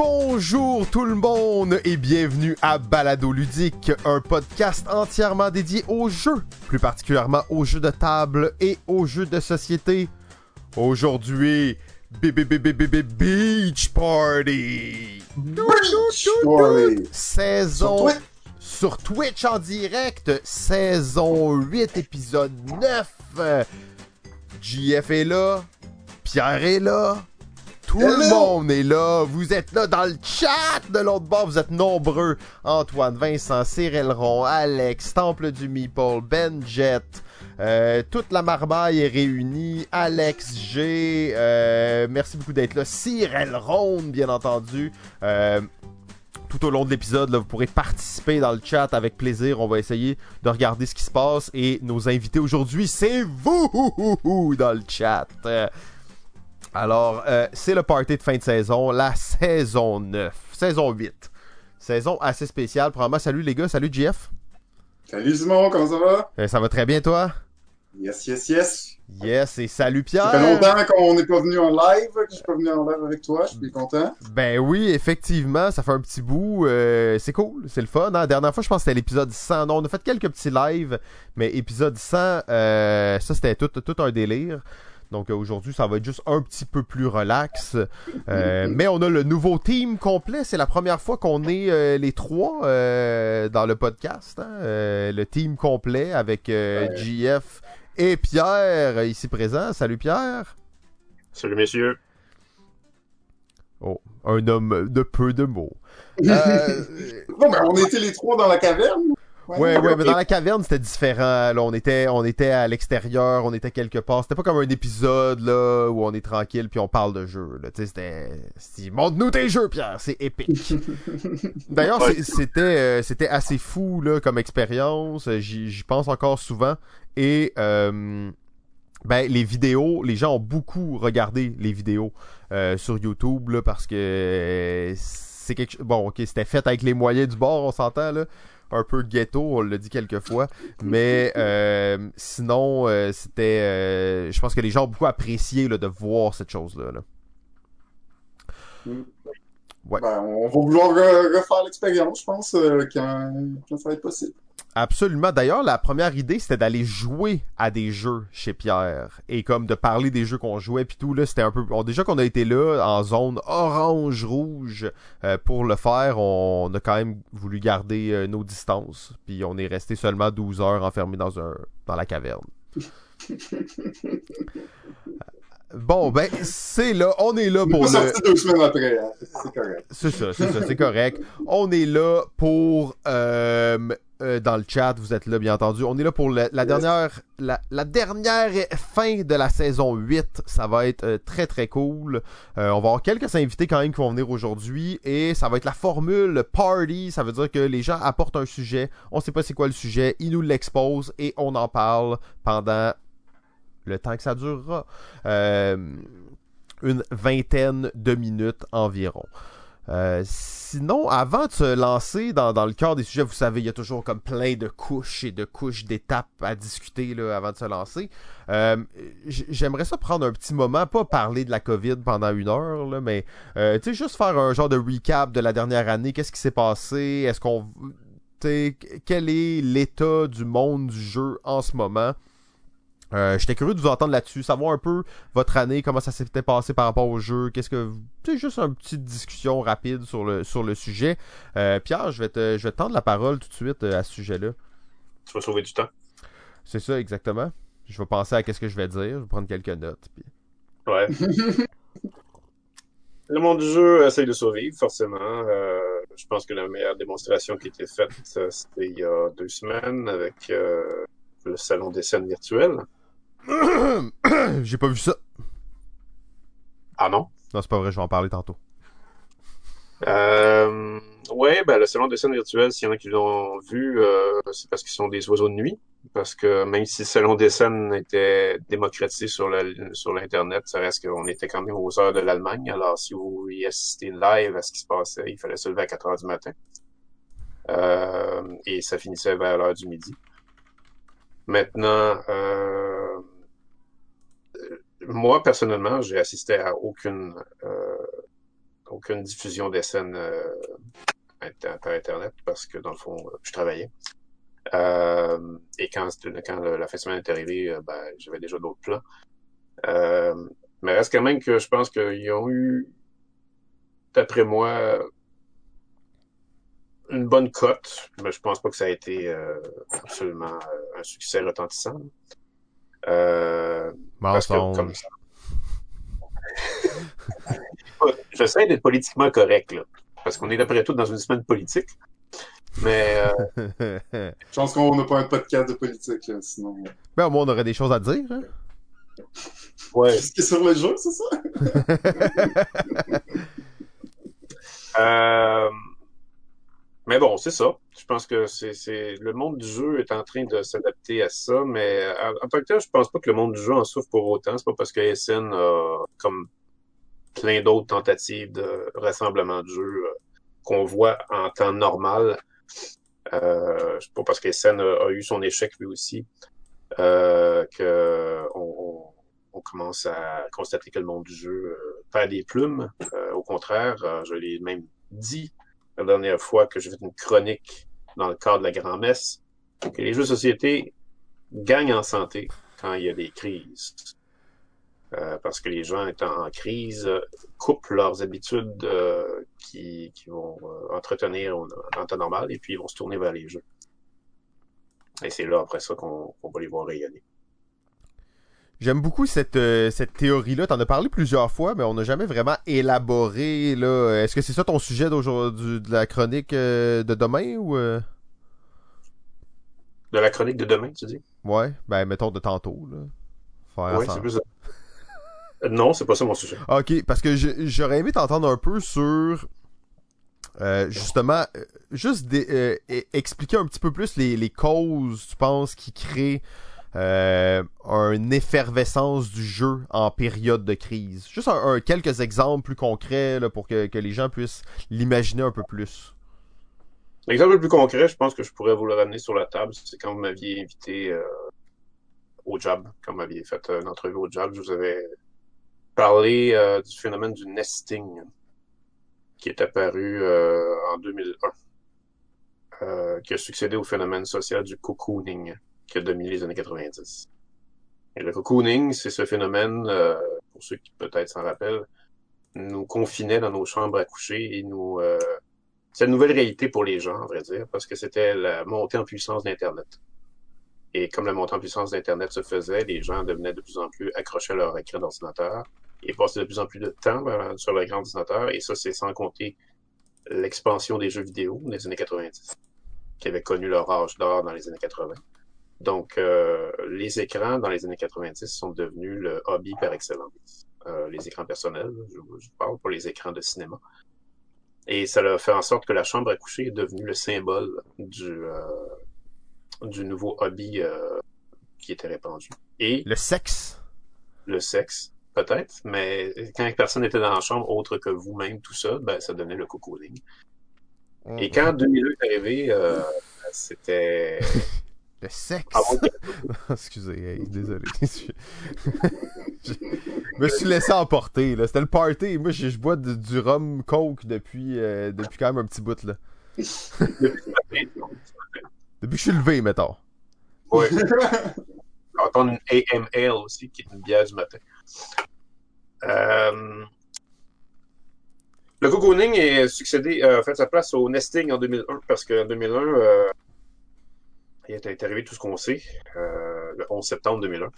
Bonjour tout le monde et bienvenue à Balado Ludique, un podcast entièrement dédié aux jeux, plus particulièrement aux jeux de table et aux jeux de société. Aujourd'hui, Beach Party! Saison sur Twitch en direct, saison 8, épisode 9. JF est là, Pierre est là, tout le monde est là. Vous êtes là dans le chat de l'autre bord. Vous êtes nombreux. Antoine, Vincent, Cyril Ron, Alex, Temple du Meeple, Ben Jet. Euh, toute la marmaille est réunie. Alex G. Euh, merci beaucoup d'être là. Cyril Ron, bien entendu. Euh, tout au long de l'épisode, vous pourrez participer dans le chat avec plaisir. On va essayer de regarder ce qui se passe. Et nos invités aujourd'hui, c'est vous dans le chat. Alors, euh, c'est le party de fin de saison, la saison 9, saison 8. Saison assez spéciale. Probablement, salut les gars, salut GF. Salut Simon, comment ça va? Euh, ça va très bien, toi? Yes, yes, yes. Yes, et salut Pierre. Ça fait longtemps qu'on n'est pas venu en live, que je suis pas venu en live avec toi, je suis content. Ben oui, effectivement, ça fait un petit bout. Euh, c'est cool, c'est le fun. Hein? La dernière fois, je pense que c'était l'épisode 100. Non, on a fait quelques petits lives, mais épisode 100, ça c'était tout, tout un délire. Donc euh, aujourd'hui, ça va être juste un petit peu plus relax. Euh, mais on a le nouveau team complet. C'est la première fois qu'on est euh, les trois dans le podcast. Hein. le team complet avec JF et Pierre ici présent. Salut Pierre. Salut messieurs. Oh, un homme de peu de mots. non, mais on était les trois dans la caverne. Ouais, ouais, mais dans la caverne, c'était différent. Là, on était, on était à l'extérieur, on était quelque part. C'était pas comme un épisode là où on est tranquille puis on parle de jeux. Tu sais, c'était, montre-nous tes jeux, Pierre. C'est épique. D'ailleurs, c'était, euh, c'était assez fou là comme expérience. J'y pense encore souvent et euh, ben les vidéos, les gens ont beaucoup regardé les vidéos euh, sur YouTube là, parce que c'est quelque bon, ok, c'était fait avec les moyens du bord, on s'entend là un peu ghetto, on l'a dit quelques fois. Mais euh, sinon, euh, c'était. Euh, je pense que les gens ont beaucoup apprécié de voir cette chose-là. Mm. Ouais. Ben, on va vouloir refaire l'expérience, je pense, quand, quand ça va être possible. Absolument. D'ailleurs, la première idée, c'était d'aller jouer à des jeux chez Pierre. Et comme de parler des jeux qu'on jouait, puis tout, là, c'était un peu... déjà qu'on a été là, en zone orange-rouge, euh, pour le faire, on a quand même voulu garder euh, nos distances. Puis on est resté seulement 12 heures enfermés dans, un... dans la caverne. Bon, ben, c'est là, on est là pour le... deux semaines après, hein. c'est correct. C'est ça, c'est ça, c'est correct. On est là pour euh, euh, dans le chat, vous êtes là bien entendu. On est là pour la, dernière la, dernière fin de la saison 8. Ça va être euh, très très cool. Euh, on va avoir quelques invités quand même qui vont venir aujourd'hui et ça va être la formule party. Ça veut dire que les gens apportent un sujet. On sait pas c'est quoi le sujet. Ils nous l'exposent et on en parle pendant le temps que ça durera. une vingtaine de minutes environ. Euh, sinon, avant de se lancer dans, le cœur des sujets, vous savez, il y a toujours comme plein de couches et de couches d'étapes à discuter là, avant de se lancer. Euh, j'aimerais ça prendre un petit moment, pas parler de la COVID pendant une heure, là, mais euh, juste faire un genre de recap de la dernière année. Qu'est-ce qui s'est passé? Est-ce qu'on. Quel est l'état du monde du jeu en ce moment? Euh, J'étais curieux de vous entendre là-dessus, savoir un peu votre année, comment ça s'était passé par rapport au jeu, qu'est-ce que c'est juste une petite discussion rapide sur le sur le sujet. Euh, Pierre, je vais te je vais tendre la parole tout de suite euh, à ce sujet-là. Tu vas sauver du temps. C'est ça exactement. Je vais penser à qu'est-ce que je vais dire, je vais prendre quelques notes. Puis... Ouais. le monde du jeu essaye de survivre, forcément. Euh, je pense que la meilleure démonstration qui a été faite, c'était il y a deux semaines avec le salon des scènes virtuelles. J'ai pas vu ça. Ah non? Non, c'est pas vrai, je vais en parler tantôt. Euh, ouais, ben, le salon des scènes virtuelles, s'il y en a qui l'ont vu, euh, c'est parce qu'ils sont des oiseaux de nuit. Parce que même si le salon des scènes était démocratisé sur le, sur l'Internet, ça reste qu'on était quand même aux heures de l'Allemagne. Alors, si vous y assistez live à ce qui se passait, il fallait se lever à 4 heures du matin. Euh, et ça finissait vers l'heure du midi. Maintenant, euh, moi, personnellement, j'ai assisté à aucune, euh, aucune diffusion des scènes euh, par Internet parce que, dans le fond, je travaillais. Euh, et quand, quand la fin de semaine est arrivée, euh, ben, j'avais déjà d'autres plans. Euh, mais reste quand même que je pense qu'ils ont eu, d'après moi, une bonne cote, mais je pense pas que ça a été euh, absolument un succès retentissant. Euh, parce que, comme ça... J'essaie d'être politiquement correct, là, parce qu'on est d'après tout dans une semaine politique. Mais. Euh... Je pense qu'on n'a pas un podcast de politique, là, sinon. Ben, au moins, on aurait des choses à dire. Hein? Ouais. Qu'est-ce qui est sur le jeu, c'est ça? euh... Mais bon, c'est ça. Je pense que c'est le monde du jeu est en train de s'adapter à ça, mais en, tant que tel, je pense pas que le monde du jeu en souffre pour autant. C'est pas parce que SN a comme plein d'autres tentatives de rassemblement de jeux euh, qu'on voit en temps normal. Euh, pas parce que SN a, eu son échec lui aussi euh, que on, on, commence à constater que le monde du jeu euh, perd des plumes. Euh, au contraire, je l'ai même dit la dernière fois que j'ai fait une chronique dans le cadre de la grand-messe, que les jeux de société gagnent en santé quand il y a des crises. Euh, parce que les gens étant en crise coupent leurs habitudes euh, qui, qui, vont euh, entretenir en, temps normal et puis ils vont se tourner vers les jeux. Et c'est là après ça qu'on va les voir rayonner. J'aime beaucoup cette, euh, cette théorie-là. T'en as parlé plusieurs fois, mais on n'a jamais vraiment élaboré. là. Est-ce que c'est ça ton sujet d'aujourd'hui, de la chronique euh, de demain ou euh? De la chronique de demain, tu dis? Ouais, ben mettons de tantôt. Là. Faire ouais, c'est plus. non, c'est pas ça mon sujet. Ok, parce que j'aurais aimé t'entendre un peu sur. justement, juste expliquer un petit peu plus les, les causes, tu penses, qui créent euh, une effervescence du jeu en période de crise. Juste un, quelques exemples plus concrets pour que, les gens puissent l'imaginer un peu plus. L'exemple le plus concret, je pense que je pourrais vous le ramener sur la table, c'est quand vous m'aviez invité euh, au job, quand vous m'aviez fait une entrevue au job, je vous avais parlé euh, du phénomène du nesting qui est apparu euh, en 2001, euh, qui a succédé au phénomène social du cocooning qui a dominé les années 90. Et le cocooning, c'est ce phénomène, euh, pour ceux qui peut-être s'en rappellent, nous confinait dans nos chambres à coucher et nous... Euh, c'est une nouvelle réalité pour les gens, à vrai dire, parce que c'était la montée en puissance d'Internet. Et comme la montée en puissance d'Internet se faisait, les gens devenaient de plus en plus accrochés à leur écran d'ordinateur et passaient de plus en plus de temps sur leur écran d'ordinateur. Et ça, c'est sans compter l'expansion des jeux vidéo des années 90, qui avaient connu leur âge d'or dans les années 80. Donc, euh, les écrans dans les années 90 sont devenus le hobby par excellence. Euh, les écrans personnels, je, parle pour les écrans de cinéma. Et ça a fait en sorte que la chambre à coucher est devenue le symbole du, euh, du nouveau hobby euh, qui était répandu. Et le sexe? Le sexe, peut-être, mais quand personne n'était dans la chambre autre que vous-même tout seul, ben, ça donnait le cocooning. Et quand 2002 est arrivé, euh, c'était Le sexe. Ah Excusez, désolé. je me suis laissé emporter. là. C'était le party. Moi, je, bois du rhum coke depuis, euh, depuis quand même un petit bout. là. depuis que je suis levé, mettons. Oui. On entend une AML aussi, qui est une bière du matin. Euh... Le cocooning est succédé, euh, fait sa place au nesting en 2001 parce qu'en 2001, euh, il est arrivé tout ce qu'on sait euh, le 11 septembre 2001.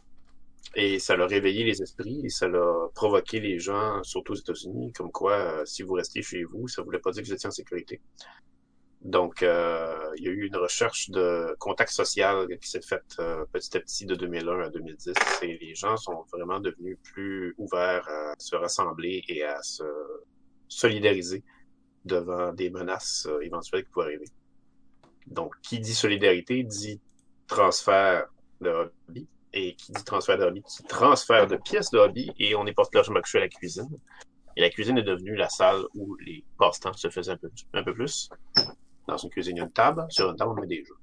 Et ça l'a réveillé les esprits et ça l'a provoqué les gens, surtout aux États-Unis, comme quoi, euh, si vous restez chez vous, ça voulait pas dire que vous étiez en sécurité. Donc, euh, il y a eu une recherche de contact social qui s'est faite euh, petit à petit de 2001 à 2010 et les gens sont vraiment devenus plus ouverts à se rassembler et à se solidariser devant des menaces éventuelles qui pourraient arriver. Donc, qui dit solidarité dit transfert de hobby. Et qui dit transfert de hobby dit transfert de pièces de hobby. Et on est porté largement couché à la cuisine. Et la cuisine est devenue la salle où les passe-temps se faisaient un peu, plus. Dans une cuisine, il y a une table. Sur une table, on met des jeux.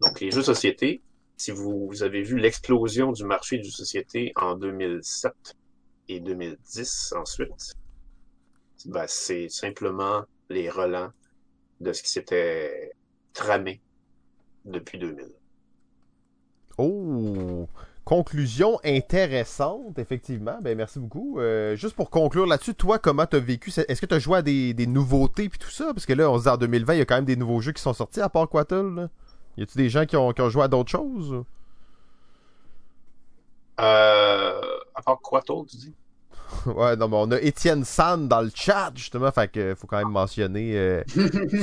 Donc, les jeux de société, si vous, vous avez vu l'explosion du marché du société en 2007 et 2010 ensuite, ben, c'est simplement les relents de ce qui s'était tramé depuis 2000. Oh! Conclusion intéressante, effectivement. Ben, merci beaucoup. Euh, juste pour conclure là-dessus, toi, comment t'as vécu Est-ce que t'as joué à des, des nouveautés puis tout ça? Parce que là, on se dit en 2020, il y a quand même des nouveaux jeux qui sont sortis à part Quattle. Là. Y a-tu des gens qui ont, qui ont joué à d'autres choses? Euh, À part Quattle, tu dis? Ouais, non, mais on a Étienne Sand dans le chat, justement, fait que faut quand même mentionner euh,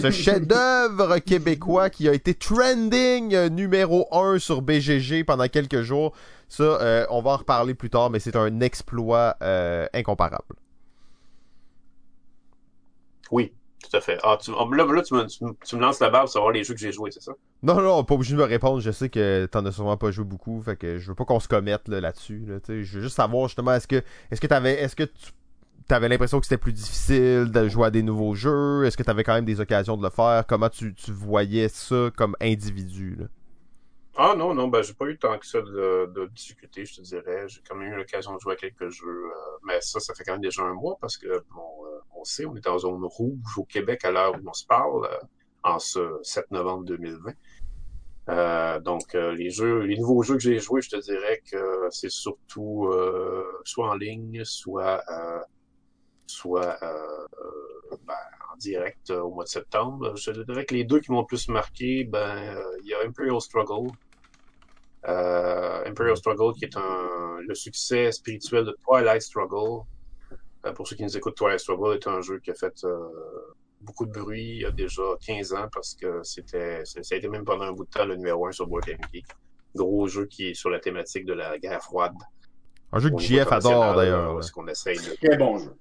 ce chef-d'œuvre québécois qui a été trending euh, numéro 1 sur BGG pendant quelques jours. Ça, euh, on va en reparler plus tard, mais c'est un exploit incomparable. Oui, tout à fait. Ah, tu, oh, là, là tu, me, tu, lances la barre pour savoir les jeux que j'ai joués, c'est ça? Non, non, pas obligé de me répondre. Je sais que t'en as sûrement pas joué beaucoup. Fait que je veux pas qu'on se commette là-dessus. Là, je veux juste savoir justement, est-ce que est-ce que t'avais. Est-ce que tu avais l'impression que c'était plus difficile de jouer à des nouveaux jeux? Est-ce que tu avais quand même des occasions de le faire? Comment tu, tu voyais ça comme individu? Ah non, non, ben j'ai pas eu tant que ça de, de je te dirais. J'ai quand même eu l'occasion de jouer à quelques jeux, euh, mais ça, ça fait quand même déjà un mois parce que bon, euh, on sait, on est en zone rouge au Québec à l'heure où on se parle, euh, en ce 7 novembre 2020. donc les jeux, les nouveaux jeux que j'ai joués, je te dirais que c'est surtout soit en ligne, soit soit ben, en direct au mois de septembre. Je dirais que les deux qui m'ont le plus marqué, ben il y a Imperial Struggle euh, Imperial Struggle, qui est un, le succès spirituel de Twilight Struggle. Euh, pour ceux qui nous écoutent, Twilight Struggle est un jeu qui a fait euh, beaucoup de bruit il y a déjà 15 ans parce que c'était, ça a été même pendant un bout de temps le numéro 1 sur Board Geek. Gros jeu qui est sur la thématique de la guerre froide. Un jeu que JF adore d'ailleurs. Ce qu'on essaye de... Très bon jeu.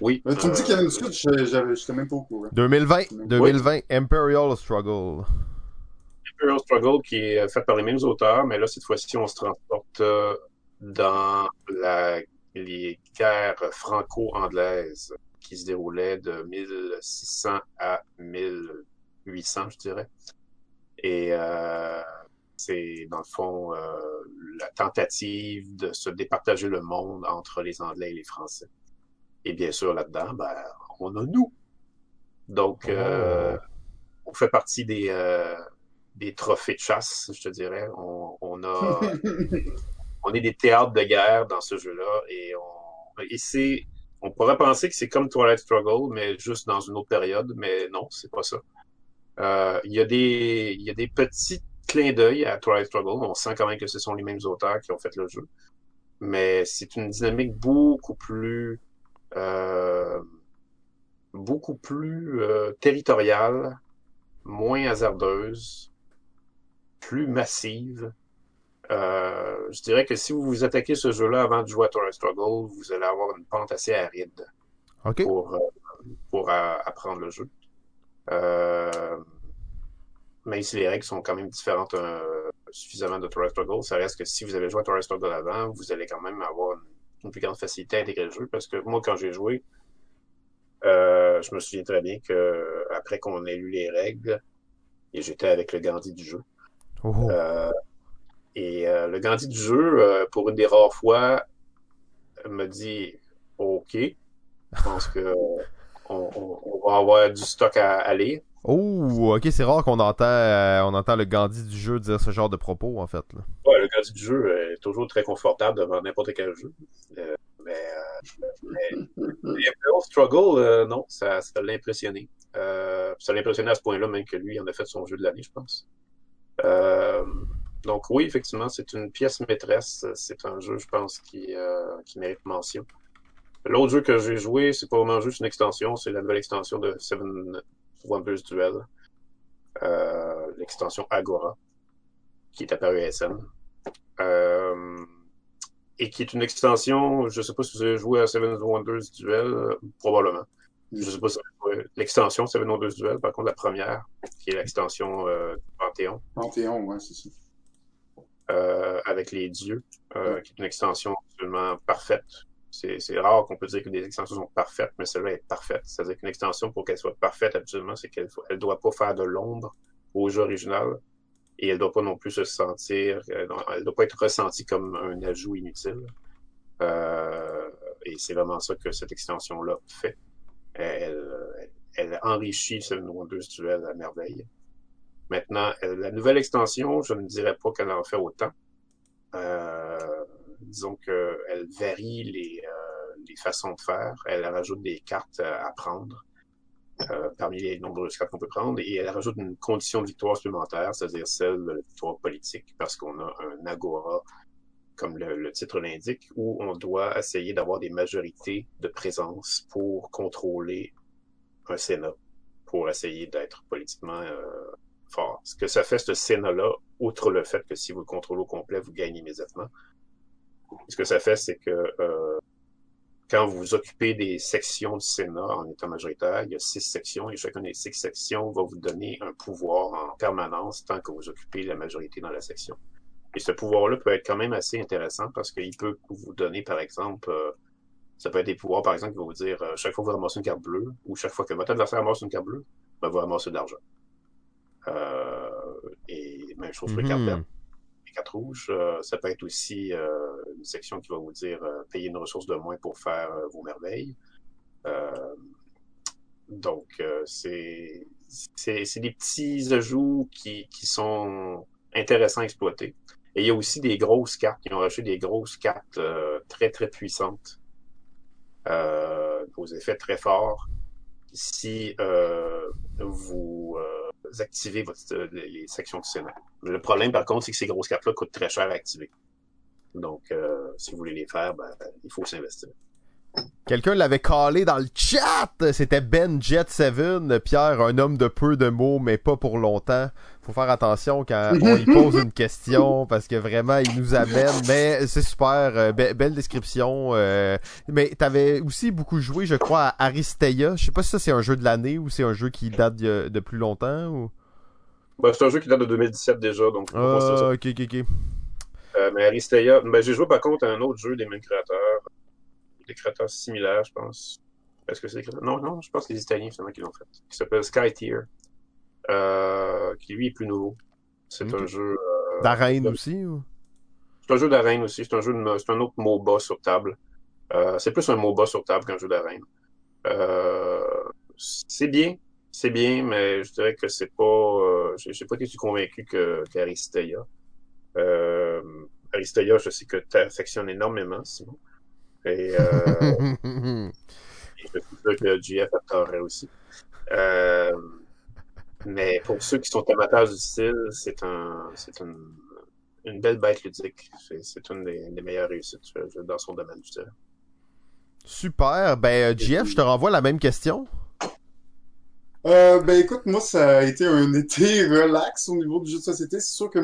Oui. tu me dis qu'il y a une suite, je n'étais même pas au courant. 2020, 2020, Imperial Struggle. Imperial Struggle qui est fait par les mêmes auteurs, mais là, cette fois-ci, on se transporte euh, dans la, les guerres franco-anglaises qui se déroulaient de 1600 à 1800, je dirais. Et euh, c'est, dans le fond, euh, la tentative de se départager le monde entre les Anglais et les Français. Et bien sûr, là-dedans, ben, on a nous. Donc, euh, oh. on fait partie des, euh, des trophées de chasse, je te dirais. On, on a, on est des théâtres de guerre dans ce jeu-là et on, et c'est, on pourrait penser que c'est comme Twilight Struggle, mais juste dans une autre période, mais non, c'est pas ça. Euh, il y a des, il y a des petits clins d'œil à Twilight Struggle. On sent quand même que ce sont les mêmes auteurs qui ont fait le jeu, mais c'est une dynamique beaucoup plus, euh, beaucoup plus euh, territoriale, moins hasardeuse, plus massive. Euh, je dirais que si vous vous attaquez ce jeu-là avant de jouer à Torrent Struggle, vous allez avoir une pente assez aride pour, euh, pour apprendre le jeu. Euh, même si les règles sont quand même différentes suffisamment de Torrent Struggle, ça reste que si vous avez joué à Torrent Struggle avant, vous allez quand même avoir une, plus grande facilité à intégrer le jeu. Parce que moi, quand j'ai joué, je me souviens très bien que après qu'on ait lu les règles, et j'étais avec le Gandhi du jeu, Oh. Euh, et euh, le Gandhi du jeu, euh, pour une des rares fois, me dit OK, je pense que on, va avoir du stock à, aller. Oh, ok, c'est rare qu'on entend, on entend le Gandhi du jeu dire ce genre de propos, en fait. Là. Ouais, le Gandhi du jeu est toujours très confortable devant n'importe quel jeu. mais, mais, Struggle, non, ça, l'a impressionné. ça l'a impressionné à ce point-là, même que lui, en a fait son jeu de l'année, je pense. Euh, donc oui, effectivement, c'est une pièce maîtresse. C'est un jeu, je pense, qui, euh, qui mérite mention. L'autre jeu que j'ai joué, c'est pas vraiment juste une extension, c'est la nouvelle extension de Seven Wonders Duel. Euh, l'extension Agora, qui est apparue à SM. Euh, et qui est une extension, je sais pas si vous avez joué à Seven Wonders Duel, probablement. Je sais pas si l'extension Seven Wonders Duel, par contre la première, qui est l'extension euh, Panthéon. Panthéon, ouais, c'est ça. Euh, avec les dieux, euh, qui est une extension absolument parfaite. C'est rare qu'on peut dire que des extensions sont parfaites, mais celle-là est parfaite. C'est-à-dire qu'une extension, pour qu'elle soit parfaite, absolument, c'est qu'elle ne doit pas faire de l'ombre au jeu original et elle ne doit pas non plus se sentir, elle ne doit pas être ressentie comme un ajout inutile. Euh, et c'est vraiment ça que cette extension-là fait. Elle, elle, enrichit ce 2 duel à merveille. Maintenant, la nouvelle extension, je ne dirais pas qu'elle en fait autant. Euh, disons qu'elle varie les, euh, les façons de faire. Elle rajoute des cartes à prendre. Euh, parmi les nombreuses cartes qu'on peut prendre, et elle rajoute une condition de victoire supplémentaire, c'est-à-dire celle de la victoire politique, parce qu'on a un agora, comme le, titre l'indique, où on doit essayer d'avoir des majorités de présence pour contrôler un Sénat, pour essayer d'être politiquement euh, fort. Ce que ça fait, ce Sénat-là, outre le fait que si vous le contrôlez au complet, vous gagnez immédiatement, ce que ça fait, c'est que euh, quand vous occupez des sections du Sénat en état majoritaire, il y a six sections et chacune des six sections va vous donner un pouvoir en permanence tant que vous occupez la majorité dans la section. Et ce pouvoir-là peut être quand même assez intéressant parce qu'il peut vous donner, par exemple, euh, ça peut être des pouvoirs, par exemple, qui vont vous dire euh, chaque fois que vous ramassez une carte bleue ou chaque fois que votre adversaire ramasse une carte bleue, ben, vous ramassez de l'argent. Euh, et même chose pour les cartes vertes quatre rouges. Euh, ça peut être aussi euh, une section qui va vous dire euh, payer une ressource de moins pour faire vos merveilles. donc, c'est c'est des petits ajouts qui, qui sont intéressants à exploiter. Il y a aussi des grosses cartes qui ont rajouté des grosses cartes très, très puissantes, euh, aux effets très forts. Si vous activer votre, euh, les sections du Sénat. Le problème, par contre, c'est que ces grosses cartes-là coûtent très cher à activer. Donc, euh, si vous voulez les faire, ben, il faut s'investir. Quelqu'un l'avait calé dans le chat. C'était Ben Jet 7. Pierre, un homme de peu de mots, mais pas pour longtemps. Faut faire attention quand on lui pose une question parce que vraiment, il nous amène. Mais c'est super. Euh, belle description. Euh, mais t'avais aussi beaucoup joué, je crois, à Aristeia. Je sais pas si ça c'est un jeu de l'année ou c'est un jeu qui date de, plus longtemps ou? Ben, c'est un jeu qui date de 2017 déjà, donc. Ah, ok, ok, ok. Euh, mais Aristeia, ben, j'ai joué par contre à un autre jeu des mêmes créateurs des créateurs similaires, je pense. Est-ce que c'est Non, non, je pense que c'est les Italiens finalement qui l'ont fait. Qui s'appelle Sky Tier. Euh, qui lui est plus nouveau. C'est un jeu. Euh, d'arène aussi ou? C'est un jeu d'arène aussi. C'est un jeu de... c'est un autre MOBA sur table. Euh, c'est plus un MOBA sur table qu'un jeu d'arène. Euh, c'est bien, c'est bien, mais je dirais que c'est pas. j'ai pas été convaincu que qu'Aristeia. Aristeia, je sais que tu affectionnes énormément, Simon. Et, euh, je suis sûr que GF adorerait aussi. Euh, mais pour ceux qui sont amateurs du style, c'est un, c'est une, une belle bête ludique. C'est, une des, des, meilleures réussites dans son domaine du style. Super. Ben, GF, je te renvoie la même question. Euh, ben écoute, moi ça a été un été relax au niveau du jeu de société. C'est sûr que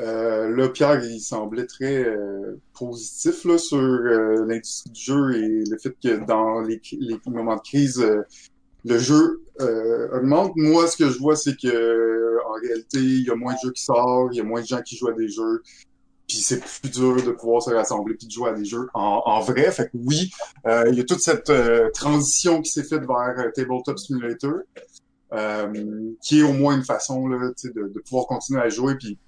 euh, là, Pierre, il semblait très euh, positif là, sur euh, l'industrie du jeu et le fait que dans les, les moments de crise, euh, le jeu augmente. Moi, ce que je vois, c'est que en réalité, il y a moins de jeux qui sortent, il y a moins de gens qui jouent à des jeux, puis c'est plus dur de pouvoir se rassembler puis de jouer à des jeux en, en vrai. Fait que oui, il y a toute cette transition qui s'est faite vers Tabletop Simulator, qui est au moins une façon là, de, de pouvoir continuer à jouer puis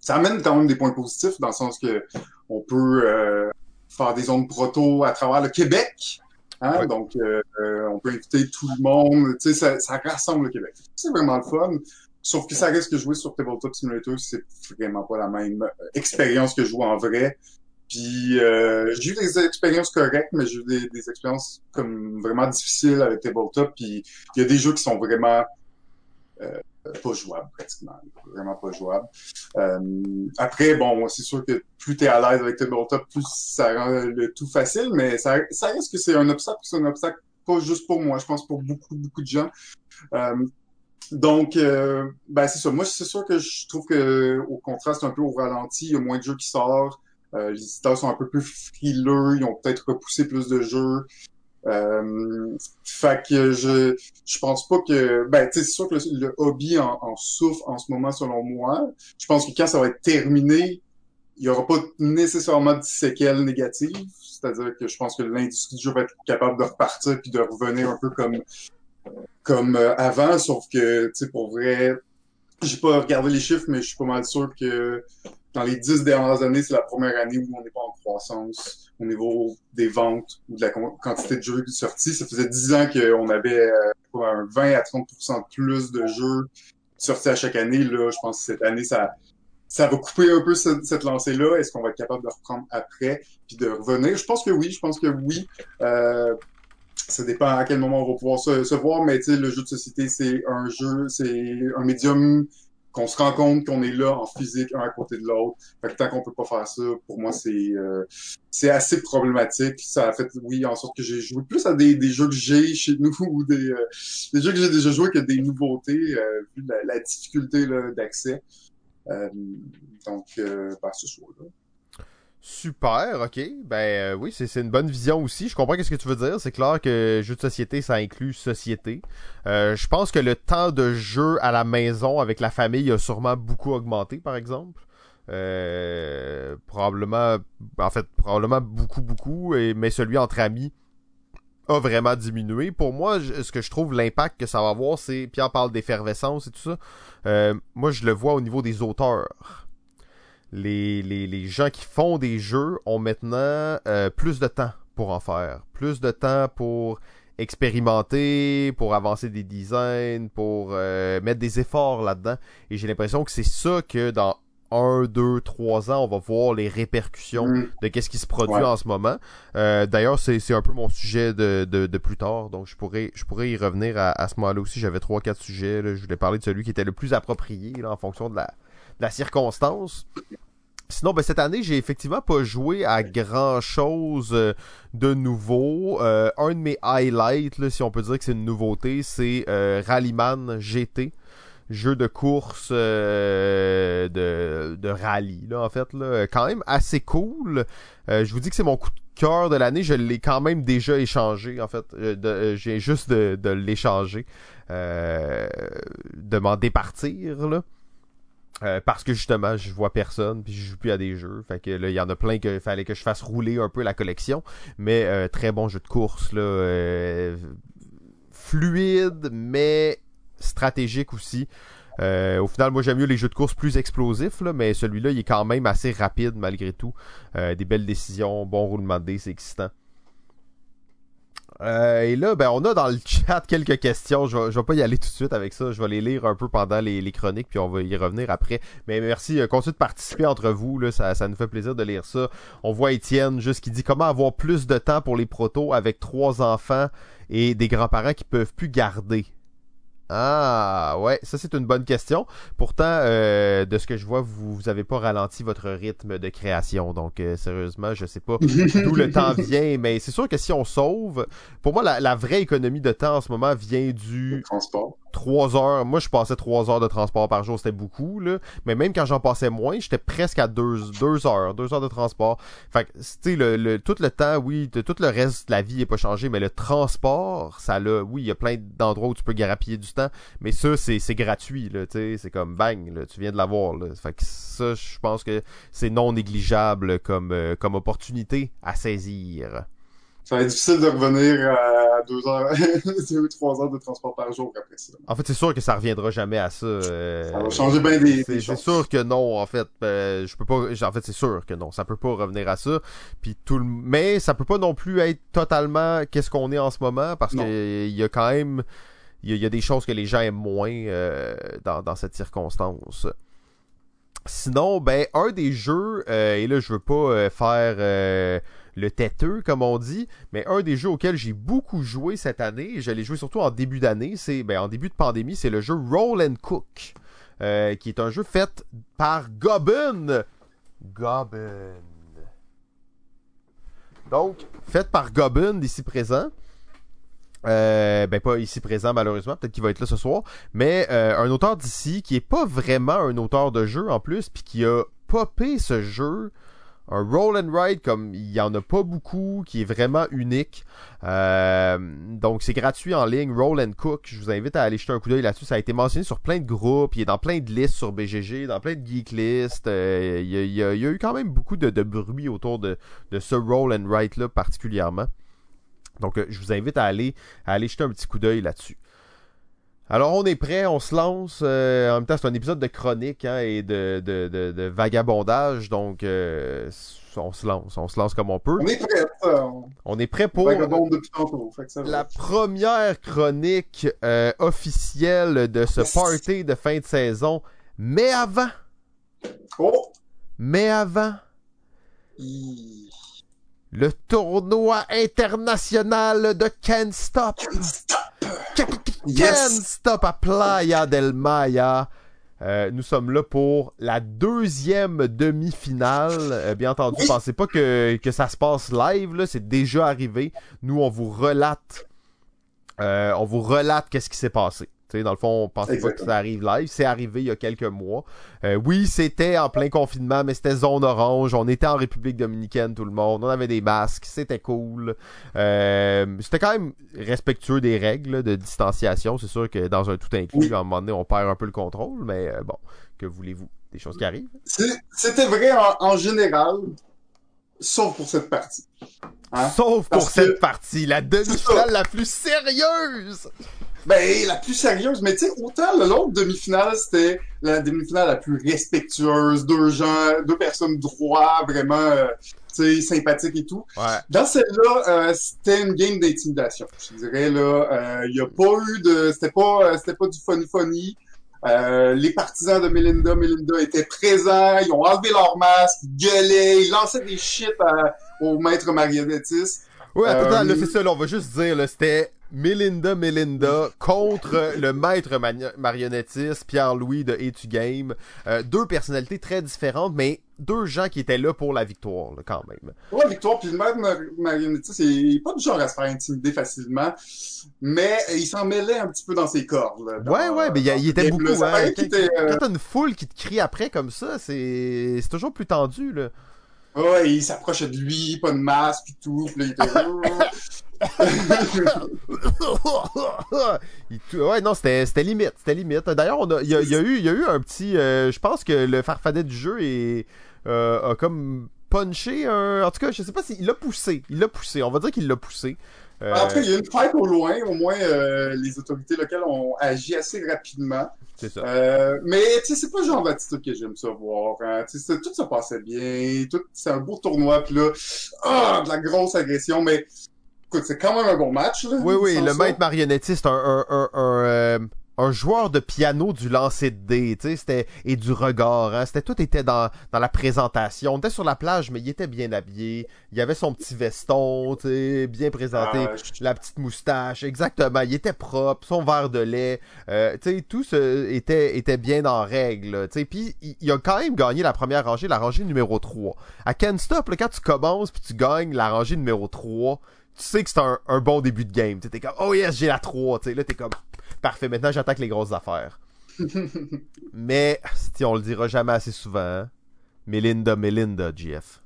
ça amène quand même des points positifs dans le sens que on peut euh, faire des zones proto à travers le Québec. Hein? Donc, euh, euh, on peut inviter tout le monde. Tu sais, ça, ça rassemble le Québec. C'est vraiment le fun. Sauf que ça reste que jouer sur Tabletop Simulator, c'est vraiment pas la même expérience que jouer en vrai. Puis j'ai eu des expériences correctes, mais j'ai eu des, des, expériences comme vraiment difficiles avec Tabletop. Puis il y a des jeux qui sont vraiment euh, pas jouable pratiquement, vraiment pas jouable. Euh, après, bon, c'est sûr que plus tu es à l'aise avec Tabletop, plus ça rend le tout facile, mais ça, ça reste que c'est un obstacle, c'est un obstacle pas juste pour moi, je pense pour beaucoup, beaucoup de gens. Euh, donc, euh, ben c'est ça. Moi, c'est sûr que je trouve que au contraste un peu au ralenti, il y a moins de jeux qui sortent. Euh, les éditeurs sont un peu plus frileux, ils ont peut-être repoussé plus de jeux. Euh, fait que je je pense pas que ben c'est sûr que le, hobby en, en, souffre en ce moment selon moi. Je pense que quand ça va être terminé, il y aura pas nécessairement de séquelles négatives. C'est-à-dire que je pense que l'industrie du jeu va être capable de repartir puis de revenir un peu comme comme euh, avant, sauf que tu sais pour vrai j'ai pas regardé les chiffres, mais je suis pas mal sûr que dans les dix dernières années, c'est la première année où on n'est pas en croissance au niveau des ventes ou de la quantité de jeux sortis. Ça faisait dix ans qu'on avait euh, un 20 à 30 de plus de jeux sortis à chaque année. Là, je pense que cette année, ça, ça va couper un peu cette, lancée-là. Est-ce qu'on va être capable de reprendre après puis de revenir? Je pense que oui, je pense que oui. Euh, ça dépend à quel moment on va pouvoir se, se voir, mais le jeu de société, c'est un jeu, c'est un médium qu'on se rend compte qu'on est là en physique un à côté de l'autre. Fait que tant qu'on peut pas faire ça, pour moi c'est euh, c'est assez problématique. Ça a fait oui en sorte que j'ai joué plus à des, des jeux que j'ai chez nous ou des, euh, des jeux que j'ai déjà joués que des nouveautés euh, vu la, la difficulté d'accès. Euh, donc par ce choix-là. Super, ok. Ben oui, c'est une bonne vision aussi. Je comprends ce que tu veux dire. C'est clair que jeu de société, ça inclut société. Euh, je pense que le temps de jeu à la maison avec la famille a sûrement beaucoup augmenté, par exemple. Euh, probablement, en fait, probablement beaucoup, beaucoup. Mais celui entre amis a vraiment diminué. Pour moi, ce que je trouve l'impact que ça va avoir, c'est. Pierre parle d'effervescence et tout ça. Euh, moi, je le vois au niveau des auteurs les, les, les, gens qui font des jeux ont maintenant euh, plus de temps pour en faire, plus de temps pour expérimenter, pour avancer des designs, pour euh, mettre des efforts là-dedans. Et j'ai l'impression que c'est ça que dans un, deux, trois ans, on va voir les répercussions mm. de qu'est-ce qui se produit en ce moment. Euh, D'ailleurs, c'est un peu mon sujet de, de, de, plus tard, donc je pourrais, je pourrais y revenir à, à ce moment-là aussi. J'avais trois, quatre sujets. Là. Je voulais parler de celui qui était le plus approprié là, en fonction de la, la circonstance. Sinon, ben, cette année, j'ai effectivement pas joué à grand chose euh, de nouveau. Euh, un de mes highlights, si on peut dire que c'est une nouveauté, c'est euh, Rallyman GT. Jeu de course de, de rallye, là, en fait. Là. Quand même assez cool. je vous dis que c'est mon coup de cœur de l'année. Je l'ai quand même déjà échangé, en fait. j'ai juste de, de l'échanger. de m'en départir, là. Euh, parce que justement, je vois personne, puis je joue plus à des jeux. Fait que là, il y en a plein qu'il fallait que je fasse rouler un peu la collection. Mais euh, très bon jeu de course, là. Euh, fluide, mais stratégique aussi. au final, moi j'aime mieux les jeux de course plus explosifs, là, mais celui-là, il est quand même assez rapide malgré tout. des belles décisions, bon roulement de dés, c'est excitant. Euh, et là, ben, on a dans le chat quelques questions. Je vais, vais pas y aller tout de suite avec ça. Je vais les lire un peu pendant les, chroniques, puis on va y revenir après. Mais merci, euh, continuez de participer entre vous. Là, ça, ça nous fait plaisir de lire ça. On voit Étienne juste qui dit comment avoir plus de temps pour les protos avec trois enfants et des grands-parents qui peuvent plus garder? Ah, ouais, ça c'est une bonne question. Pourtant, euh, de ce que je vois, vous, vous avez pas ralenti votre rythme de création. Donc, euh, sérieusement, je sais pas d'où le temps vient, mais c'est sûr que si on sauve, pour moi, la, la, vraie économie de temps en ce moment vient du transport. 3 heures. Moi, je passais 3 heures de transport par jour, c'était beaucoup, là. Mais même quand j'en passais moins, j'étais presque à 2 deux, heures, 2 heures de transport. Fait que, tu sais, le, le, tout le temps, oui, tout le reste de la vie n'est pas changé, mais le transport, ça là, oui, il y a plein d'endroits où tu peux grappiller du temps, mais ça, c'est gratuit, là, tu sais, c'est comme bang, là, tu viens de l'avoir, là. Fait que ça, je pense que c'est non négligeable comme, euh, comme opportunité à saisir ça va être difficile de revenir à deux heures, deux, trois heures de transport par jour après ça. En fait, c'est sûr que ça reviendra jamais à ça. Euh, ça va changer bien des, C'est sûr que non, en fait. Euh, je peux pas. En fait, c'est sûr que non. Ça peut pas revenir à ça. Puis tout le, mais ça peut pas non plus être totalement qu'est-ce qu'on est en ce moment parce qu'il y a quand même, il y, a des choses que les gens aiment moins euh, dans, dans cette circonstance. Sinon, ben un des jeux et là je veux pas faire le têteux, comme on dit. Mais un des jeux auxquels j'ai beaucoup joué cette année, et je l'ai surtout en début d'année, c'est ben, en début de pandémie, c'est le jeu Roll and Cook, euh, qui est un jeu fait par Gobbin. Gobbin. Donc, fait par Gobbin, ici présent. Euh, ben pas ici présent malheureusement, peut-être qu'il va être là ce soir, mais euh, un auteur d'ici qui est pas vraiment un auteur de jeu en plus, puis qui a popé ce jeu un roll and ride comme il y en a pas beaucoup, qui est vraiment unique. Euh, donc c'est gratuit en ligne, Roll and Cook. Je vous invite à aller jeter un coup d'œil là-dessus. Ça a été mentionné sur plein de groupes, il est dans plein de listes sur BGG, dans plein de geek lists. Euh, il, y a, eu quand même beaucoup de, bruit autour de, ce roll and ride là particulièrement. Donc euh, je vous invite à aller, à aller jeter un petit coup d'œil là-dessus. Alors on est prêt, on se lance. Euh, en même temps, c'est un épisode de chronique hein, et de, de, de, de vagabondage, donc euh, on se lance, on se lance comme on peut. On est prêt. on- On est prêt pour Vagabonde depuis tantôt. Fait que ça va. la première chronique euh, officielle de ce party de fin de saison. Mais avant, Oh! mais avant, le tournoi international de Can't Stop. Can't Yes! Stop à Playa del Maya. Euh, nous sommes là pour la deuxième demi-finale. Euh, bien entendu, Oui. pensez pas que, que ça se passe live, là, c'est déjà arrivé. Nous, on vous relate, euh, on vous relate qu'est-ce qui s'est passé. Dans le fond, on pensait pas que ça arrive live. C'est arrivé il y a quelques mois. Euh, oui, c'était en plein confinement, mais c'était zone orange. On était en République dominicaine, tout le monde. On avait des masques. C'était cool. Euh, c'était quand même respectueux des règles de distanciation. C'est sûr que dans un tout inclus, Oui. à un moment donné, on perd un peu le contrôle, mais euh, bon, que voulez-vous? Des choses qui arrivent. C'était vrai en, en général, sauf pour cette partie. Hein? Sauf pour que- cette partie, la demi-finale la plus sérieuse! Ben, la plus sérieuse, mais tu sais, autant l'autre demi-finale, c'était la demi-finale la plus respectueuse, deux gens, deux personnes droits, vraiment, euh, tu sais, sympathiques et tout. Ouais. Dans celle-là, euh, c'était une game d'intimidation. Je dirais, là, il y a pas eu de, c'était pas, euh, c'était pas du funny funny. Euh, les partisans de Melinda, Melinda étaient présents, ils ont enlevé leur masque, ils gueulaient, ils lançaient des shit à- au maître marionnettiste. Ouais, attends, Euh, attends, là, c'est ça, là, on va juste dire, là, c'était Melinda Melinda contre le maître marionnettiste Pierre-Louis de A2 Game. Euh, deux personnalités très différentes, mais deux gens qui étaient là pour la victoire, là, quand même. Ouais, Victoire, puis le maître mar- marionnettiste, il est pas du genre à se faire intimider facilement, mais il s'en mêlait un petit peu dans ses cordes. là, dans- Ouais, ouais, mais il était beaucoup, hein. Quand, était, euh, quand t'as une foule qui te crie après comme ça, c'est toujours plus tendu, là. Ouais, il s'approchait de lui, pas de masque pis tout, pis là, il était... Ouais, non, c'était c'était limite, c'était limite. D'ailleurs, on a- il y a, il y a eu, il y a eu un petit, euh, je pense que le farfadet du jeu est, euh, a comme punché un, en tout cas, je sais pas s'il l'a poussé, il l'a poussé. On va dire qu'il l'a poussé. Euh, En tout cas, il y a une fête au loin, au moins les autorités locales ont agi assez rapidement. c'est ça. Mais tu sais, c'est pas le genre d'attitude que j'aime ça voir. Hein. Tout se passait bien, tout c'est un beau tournoi, puis là, ah, de la grosse agression, mais écoute, c'est quand même un bon match. Là, Oui, oui, le maître marionnettiste, un, un, un, un, euh, un joueur de piano du lancer de dés, tu sais, c'était, et du regard, hein, c'était, tout était dans, dans la présentation. On était sur la plage, mais il était bien habillé, il avait son petit veston, tu sais, bien présenté. Ah, je- La petite moustache, exactement. Il était propre, son verre de lait, euh, tu sais, tout ce était, était bien en règle, tu sais. Puis il, il a quand même gagné la première rangée, la rangée numéro 3. À Ken Stop, là, quand tu commences puis tu gagnes la rangée numéro 3, tu sais que c'est un, un bon début de game. Tu T'es comme, oh yes, j'ai la 3, tu sais. Là, t'es comme, parfait, maintenant j'attaque les grosses affaires. Mais, si on le dira jamais assez souvent, hein, Melinda, Melinda, GF.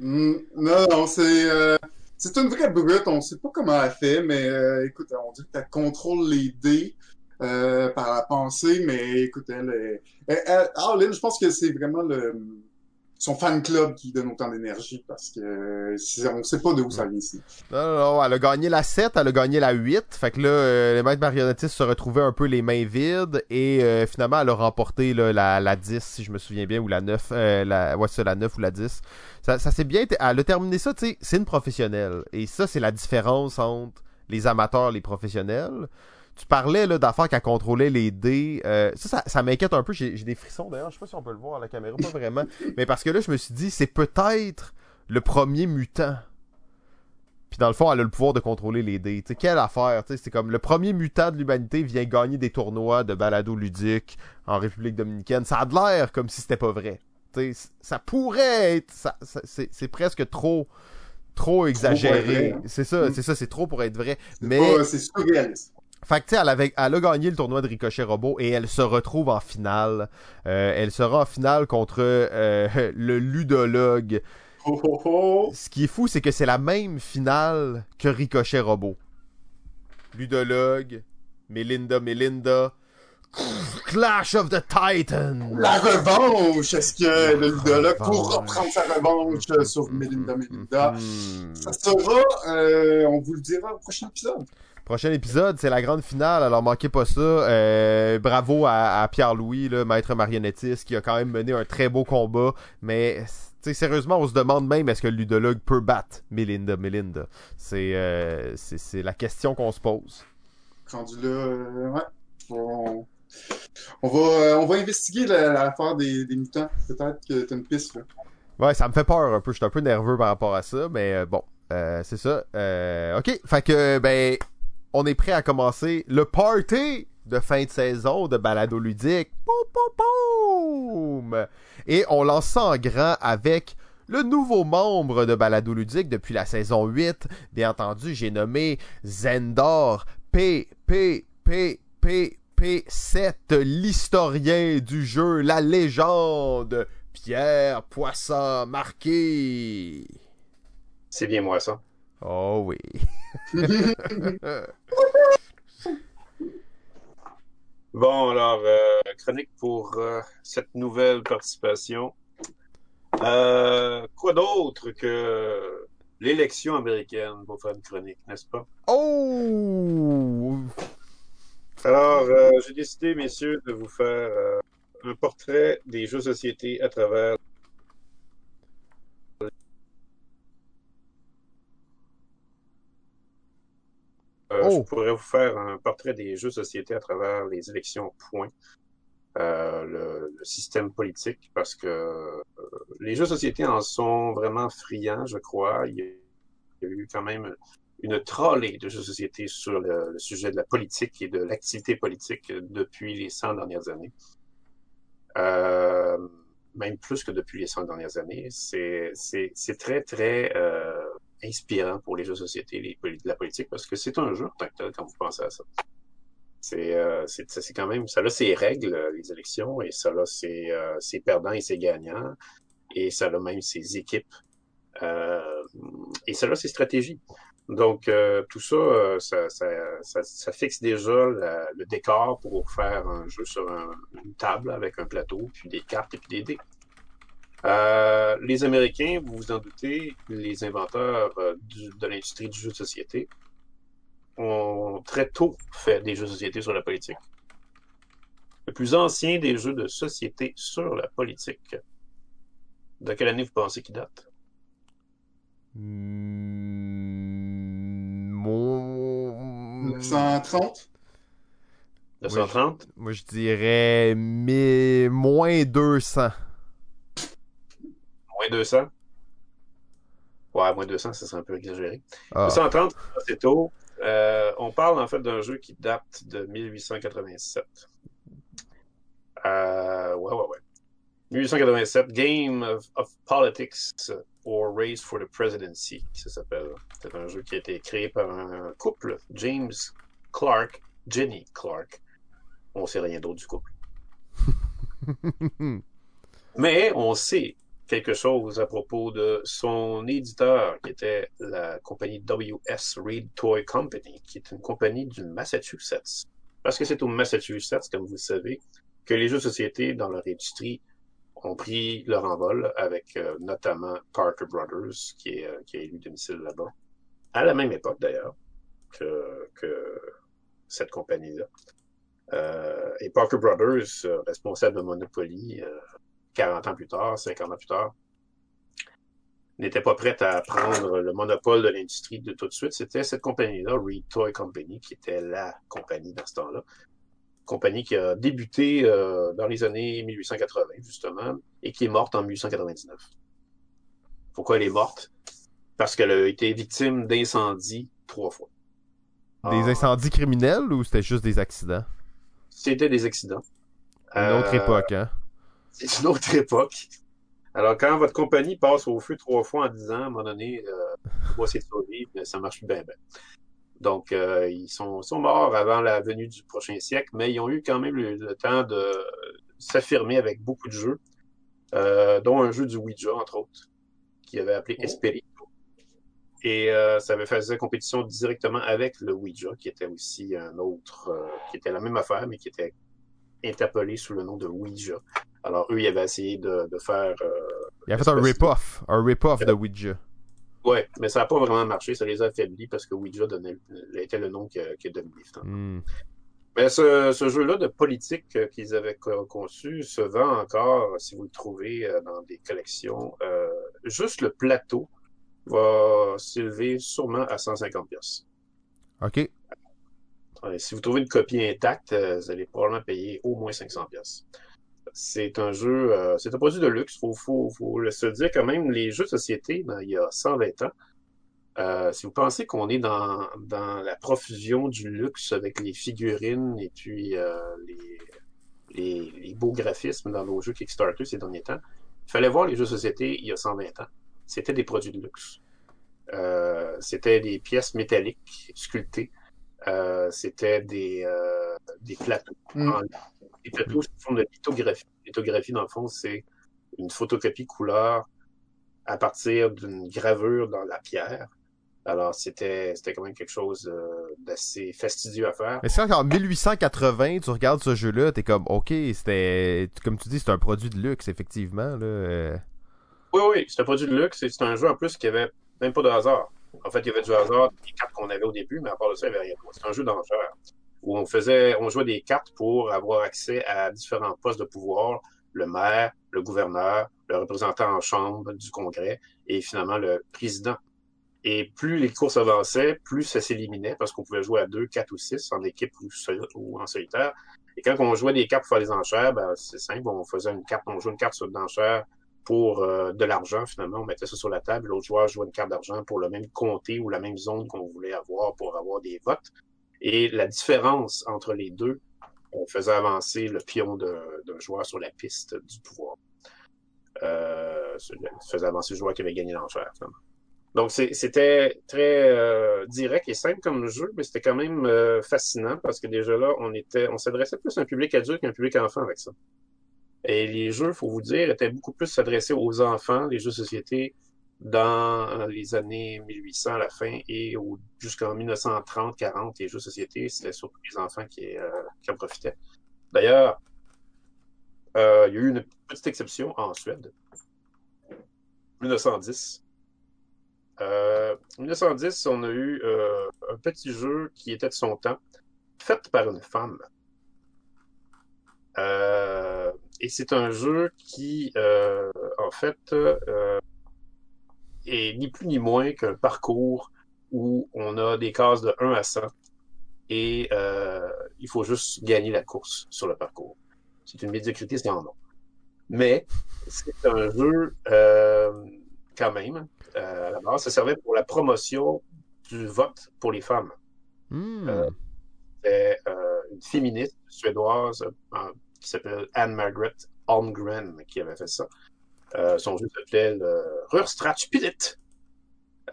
Hmm, non, non, c'est euh, c'est une vraie brute. On sait pas comment elle fait, mais euh, écoute, on dit qu'elle contrôle les dés euh, par la pensée, mais écoute, elle est... Elle, elle- Arlene, je pense que c'est vraiment le son fan club qui donne autant d'énergie parce que c'est- on sait pas de où ça vient ici. Non, non, elle a gagné la 7, elle a gagné la 8. Fait que là, euh, les maîtres marionnettistes se retrouvaient un peu les mains vides. Et euh, finalement, elle a remporté la, la 10, si je me souviens bien, ou la 9. Euh, la, ouais, c'est la 9 ou la 10. Ça, ça s'est bien... Elle a terminé ça, tu sais, c'est une professionnelle. Et ça, c'est la différence entre les amateurs et les professionnels. Tu parlais là, d'affaires qu'elle contrôlait les dés. Euh, ça, ça, ça m'inquiète un peu. J'ai j'ai des frissons d'ailleurs. Je sais pas si on peut le voir à la caméra, pas vraiment. Mais parce que là, je me suis dit, c'est peut-être le premier mutant. Puis dans le fond, elle a le pouvoir de contrôler les dés. Quelle affaire. tu sais, C'est comme le premier mutant de l'humanité vient gagner des tournois de balado ludique en République dominicaine. Ça a de l'air comme si c'était pas vrai. Ça pourrait être. ça- ça- c'est c'est presque trop trop exagéré. C'est ça, c'est ça, c'est trop pour être vrai. C'est Mais pas- C'est surréaliste. Fait que, tu sais, elle, avait- elle a gagné le tournoi de Ricochet Robot et elle se retrouve en finale. Euh, elle sera en finale contre euh, le ludologue. Oh, oh, oh. Ce qui est fou, c'est que c'est la même finale que Ricochet Robot. Ludologue, Melinda, Melinda. Clash of the Titans! La revanche! Est-ce que le ludologue pourra prendre sa revanche sur Melinda Melinda? Hmm. Ça sera, euh, on vous le dira au prochain épisode. Prochain épisode, c'est la grande finale, alors manquez pas ça. Euh, bravo à, à Pierre-Louis, le maître marionnettiste, qui a quand même mené un très beau combat. Mais sérieusement, on se demande même est-ce que le ludologue peut battre Melinda Melinda? C'est euh, c'est c'est la question qu'on se pose. Rendu là, euh, ouais. On, on va, euh, on va investiguer la- l'affaire des, des mutants. Peut-être que t'as une piste, là. Ouais, ça me fait peur un peu. Je suis un peu nerveux par rapport à ça, mais bon, c'est ça. Ok, fait que ben, on est prêt à commencer le party de fin de saison de balado ludique. Poum, poum, poum! Et on lance ça en grand avec le nouveau membre de balado ludique depuis la saison 8. Bien entendu, j'ai nommé Zendor P P P P P 7 l'historien du jeu, la légende. Pierre Poisson marqué. C'est bien moi, ça. Oh oui. Bon, alors, euh, chronique pour euh, cette nouvelle participation. Euh, quoi d'autre que l'élection américaine pour faire une chronique, n'est-ce pas? Oh! Alors, j'ai décidé, messieurs, de vous faire un portrait des jeux de société à travers Oh. Je pourrais vous faire un portrait des jeux de société à travers les élections point, euh, le, le système politique, parce que euh, les jeux de société en sont vraiment friands, je crois. Il y a, eu quand même une trollée de jeux de société sur le, le sujet de la politique et de l'activité politique depuis les 100 dernières années. Euh, même plus que depuis les 100 dernières années. C'est très, très euh, inspirant pour les jeux de société, les, la politique, parce que c'est un jeu en tant que tel quand vous pensez à ça. C'est euh, quand même, ça a ses règles, euh, les élections, et ça a ses, euh, perdants et ses gagnants, et ça a même ses équipes, euh, et ça a ses stratégies. Donc, euh, tout ça, euh, ça, ça, ça, ça fixe déjà le décor pour faire un jeu sur un- une table avec un plateau, puis des cartes et puis des dés. Euh, les Américains, vous vous en doutez, les inventeurs euh, du- de l'industrie du jeu de société, ont très tôt fait des jeux de société sur la politique. Le plus ancien des jeux de société sur la politique. De quelle année vous pensez qu'il date? Hmm, Mon... 930? 930? Moi, je dirais mi- moins 200. Moins 200? Ouais, moins 200, ça serait un peu exagéré. Ah. 230, c'est tôt. Euh, on parle en fait d'un jeu qui date de 1887. Euh, ouais, ouais, ouais. 1887, Game of, of Politics or Race for the Presidency, ça s'appelle. C'est un jeu qui a été créé par un couple, James Clark, Jenny Clark. On sait rien d'autre du couple. Mais on sait quelque chose à propos de son éditeur, qui était la compagnie WS Reed Toy Company, qui est une compagnie du Massachusetts. Parce que c'est au Massachusetts, comme vous le savez, que les jeux de société dans leur industrie ont pris leur envol avec euh, notamment Parker Brothers, qui, est, euh, qui a élu domicile là-bas, à la même époque d'ailleurs que, que cette compagnie-là. Euh, et Parker Brothers, euh, responsable de Monopoly, euh, 40 ans plus tard, 50 ans plus tard, n'était pas prête à prendre le monopole de l'industrie de tout de suite. C'était cette compagnie-là, Reed Toy Company, qui était la compagnie dans ce temps-là. Compagnie qui a débuté euh, dans les années 1880, justement, et qui est morte en 1899. Pourquoi elle est morte? Parce qu'elle a été victime d'incendies trois fois. Des Ah, incendies criminels ou c'était juste des accidents? C'était des accidents. Une autre Euh, époque, hein? C'est une autre époque. Alors, quand votre compagnie passe au feu trois fois en dix ans, à un moment donné, euh, essayer de survivre, ça marche bien, bien. Donc, euh, ils sont, sont morts avant la venue du prochain siècle, mais ils ont eu quand même le, le temps de s'affirmer avec beaucoup de jeux, euh, dont un jeu du Ouija, entre autres, qui avait appelé Oh. Espérito. Et euh, ça avait fait compétition directement avec le Ouija, qui était aussi un autre, qui était la même affaire, mais qui était interpellé sous le nom de Ouija. Alors, eux, ils avaient essayé de, de faire... euh, Il a fait un rip-off. Un rip-off de Ouija. Ouais, mais ça n'a pas vraiment marché, ça les a affaiblis parce que Ouija donnait, était le nom qui a, dominé. Mais ce, ce jeu-là de politique euh, qu'ils avaient co- conçu se vend encore, si vous le trouvez euh, dans des collections. Euh, juste le plateau va s'élever sûrement à 150 pièces. Ok. Si vous trouvez une copie intacte, euh, vous allez probablement payer au moins 500 pièces. C'est un jeu, euh, c'est un produit de luxe. Faut, faut, se dire quand même. Les jeux de société, ben, il y a 120 ans, euh, si vous pensez qu'on est dans, la profusion du luxe avec les figurines et puis les, les, beaux graphismes dans nos jeux Kickstarter ces derniers temps, il fallait voir les jeux de société il y a 120 ans. C'était des produits de luxe. C'était des pièces métalliques sculptées. Euh, c'était des, euh, des plateaux. Mm. En- des plateaux sous forme de lithographie. Lithographie, dans le fond, c'est une photocopie couleur à partir d'une gravure dans la pierre. Alors, c'était, c'était quand même quelque chose euh, d'assez fastidieux à faire. Mais c'est en 1880, tu regardes ce jeu-là, t'es comme, ok, c'était, comme tu dis, c'est un produit de luxe, effectivement, là. Oui, oui, c'est un produit de luxe. C'est un jeu en plus qui avait même pas de hasard. En fait, il y avait du hasard des cartes qu'on avait au début, mais à part de ça, il n'y avait rien. C'est un jeu d'enchères où on faisait, on jouait des cartes pour avoir accès à différents postes de pouvoir, le maire, le gouverneur, le représentant en chambre du Congrès et finalement le président. Et plus les courses avançaient, plus ça s'éliminait parce qu'on pouvait jouer à deux, quatre ou six en équipe ou, en solitaire. Et quand on jouait des cartes pour faire les enchères, ben, c'est simple, on faisait une carte, on jouait une carte sur d'enchères pour euh, de l'argent, finalement. On mettait ça sur la table. L'autre joueur jouait une carte d'argent pour le même comté ou la même zone qu'on voulait avoir pour avoir des votes. Et la différence entre les deux on faisait avancer le pion d'un joueur sur la piste du pouvoir. Euh, faisait avancer le joueur qui avait gagné l'enchère, finalement. Donc, c'était très euh, direct et simple comme jeu, mais c'était quand même euh, fascinant parce que déjà là, on était, on s'adressait plus à un public adulte qu'un public enfant avec ça. Et les jeux, faut vous dire, étaient beaucoup plus s'adresser aux enfants, les jeux de société, dans les années 1800 à la fin et jusqu'en 1930-40, les jeux de société, c'était surtout les enfants qui, euh, en profitaient. D'ailleurs, euh, il y a eu une petite exception en Suède. 1910. Euh, 1910, on a eu euh, un petit jeu qui était de son temps, fait par une femme. Euh, et c'est un jeu qui, euh, en fait, euh, est ni plus ni moins qu'un parcours où on a des cases de 1 à 100 et euh, il faut juste gagner la course sur le parcours. C'est une médiocrité sans nom. Mais c'est un jeu quand même. À la base, ça servait pour la promotion du vote pour les femmes. Hmm. Euh, une féministe suédoise qui s'appelle Anne-Margaret Holmgren qui avait fait ça. Euh, son jeu s'appelait le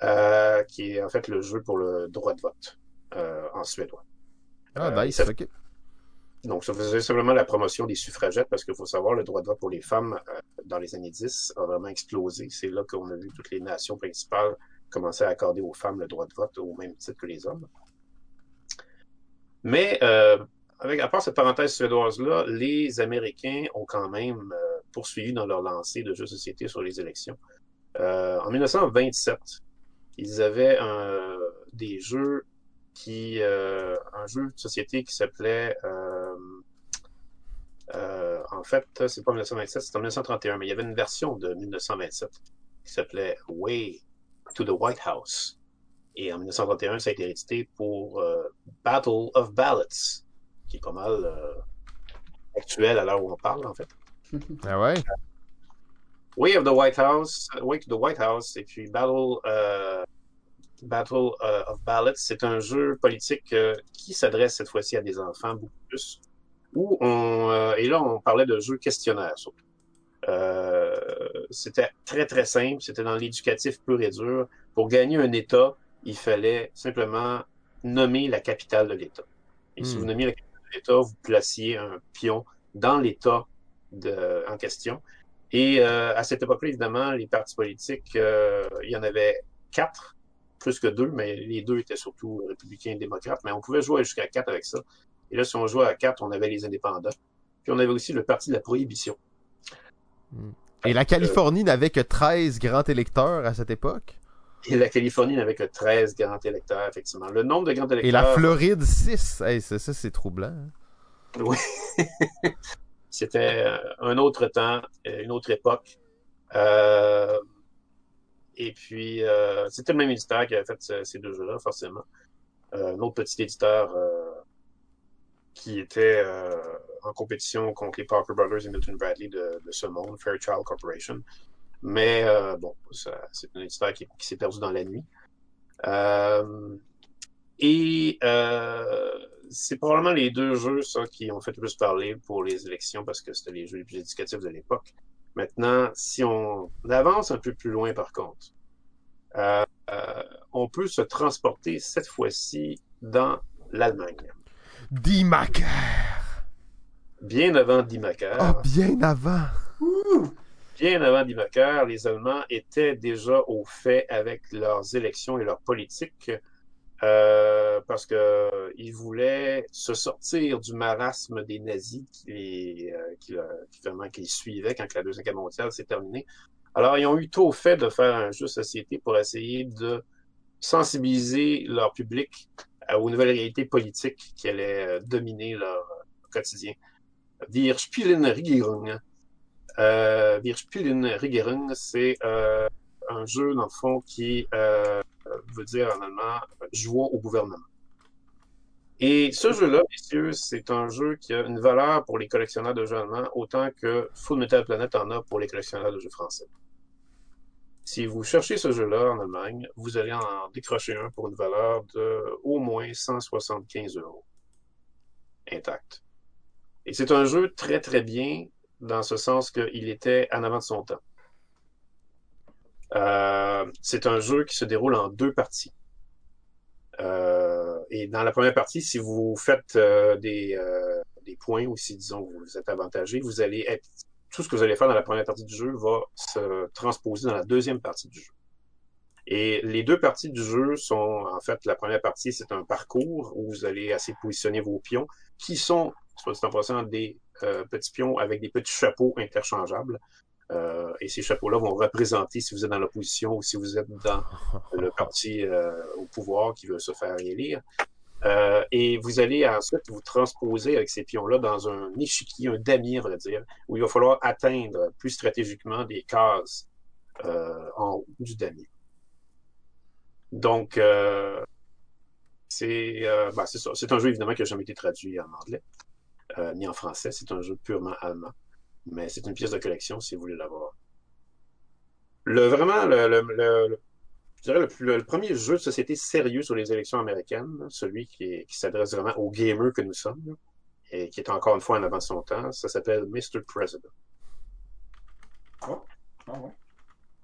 euh, qui est en fait le jeu pour le droit de vote euh, en suédois. ah, nice, ça- ok. Donc, ça faisait simplement la promotion des suffragettes parce qu'il faut savoir, le droit de vote pour les femmes euh, dans les années 10 a vraiment explosé. C'est là qu'on a vu toutes les nations principales commencer à accorder aux femmes le droit de vote au même titre que les hommes. Mais, euh, avec, à part cette parenthèse suédoise-là, les Américains ont quand même euh, poursuivi dans leur lancée de jeux de société sur les élections. Euh, en 1927, ils avaient un, des jeux qui euh, un jeu de société qui s'appelait euh, euh, en fait c'est pas 1927 c'est en 1931 mais il y avait une version de 1927 qui s'appelait Way to the White House et en 1931 ça a été édité pour euh, Battle of Ballots qui est pas mal euh, actuel à l'heure où on parle en fait Ah ouais? Way of the White House, Way to the White House, et puis Battle, euh, Battle euh, of Ballots, c'est un jeu politique euh, qui s'adresse cette fois-ci à des enfants beaucoup plus. Où on, euh, et là, on parlait de jeux questionnaires surtout. Euh, c'était très très simple, c'était dans l'éducatif pur et dur. Pour gagner un État, il fallait simplement nommer la capitale de l'État. Et si Hmm. vous nommiez la capitale vous placiez un pion dans l'État de- en question. Et euh, à cette époque-là, évidemment, les partis politiques, euh, il y en avait quatre, plus que deux, mais les deux étaient surtout républicains et démocrates. Mais on pouvait jouer jusqu'à quatre avec ça. Et là, si on jouait à quatre, on avait les indépendants. Puis on avait aussi le parti de la prohibition. Et la Californie n'avait que 13 grands électeurs à cette époque? Et la Californie n'avait que 13 grands électeurs, effectivement. Le nombre de grands électeurs... Et la Floride, 6. Hey, ça, ça c'est troublant. hein. Oui. C'était euh, un autre temps, euh, une autre époque. Euh, et puis, euh, c'était le même éditeur qui avait fait ce- ces deux jeux-là, forcément. Euh, un autre petit éditeur euh, qui était en compétition contre les Parker Brothers et Milton Bradley de, de ce monde, Fairchild Corporation. Mais euh, bon, ça- c'est un éditeur qui, qui s'est perdu dans la nuit. Euh, et euh, c'est probablement les deux jeux, ça, qui ont fait le plus parler pour les élections parce que c'était les jeux les plus éducatifs de l'époque. Maintenant, si on avance un peu plus loin, par contre, euh, euh, on peut se transporter cette fois-ci dans l'Allemagne. D-Mac. Bien avant Dimaker, Oh, bien avant. Bien avant Dimaker, les Allemands étaient déjà au fait avec leurs élections et leurs politiques euh, parce que euh, ils voulaient se sortir du marasme des nazis qui, euh, qui, qui, vraiment, qui suivaient quand la Deuxième Guerre mondiale s'est terminée. Alors, ils ont eu tôt fait de faire un jeu société pour essayer de sensibiliser leur public euh, aux nouvelles réalités politiques qui allaient euh, dominer leur quotidien. Wir spielen. Euh, Wir spielen Regierung, c'est euh, un jeu, dans le fond, qui euh, veut dire en allemand jouons au gouvernement. Et ce jeu-là, messieurs, c'est un jeu qui a une valeur pour les collectionneurs de jeux allemands autant que Full Metal Planet en a pour les collectionneurs de jeux français. Si vous cherchez ce jeu-là en Allemagne, vous allez en décrocher un pour une valeur de au moins 175 euros. Intact. Et c'est un jeu très très bien dans ce sens qu'il était en avant de son temps. Euh, c'est un jeu qui se déroule en deux parties. Euh, et dans la première partie, si vous faites euh, des, euh, points ou si disons vous êtes avantagé, vous allez être tout ce que vous allez faire dans la première partie du jeu va se transposer dans la deuxième partie du jeu. Et les deux parties du jeu sont, en fait, la première partie, c'est un parcours où vous allez de positionner vos pions, qui sont, soit dit en passant, des petits pions avec des petits chapeaux interchangeables. Euh, et ces chapeaux-là vont représenter si vous êtes dans l'opposition ou si vous êtes dans le parti euh, au pouvoir qui veut se faire élire. Euh, et vous allez ensuite vous transposer avec ces pions-là dans un échiquier, un damier, on va dire, où il va falloir atteindre plus stratégiquement des cases euh, en haut du damier. Donc, euh, c'est euh, ben, c'est ça. C'est un jeu évidemment qui n'a jamais été traduit en anglais, euh, ni en français. C'est un jeu purement allemand. Mais c'est une pièce de collection si vous voulez l'avoir. Le vraiment le, le, le, le- je dirais le, premier jeu de société sérieux sur les élections américaines, celui qui, s'adresse vraiment aux gamers que nous sommes, là, et qui est encore une fois en avant de son temps, ça s'appelle Mr. President. Ah ouais.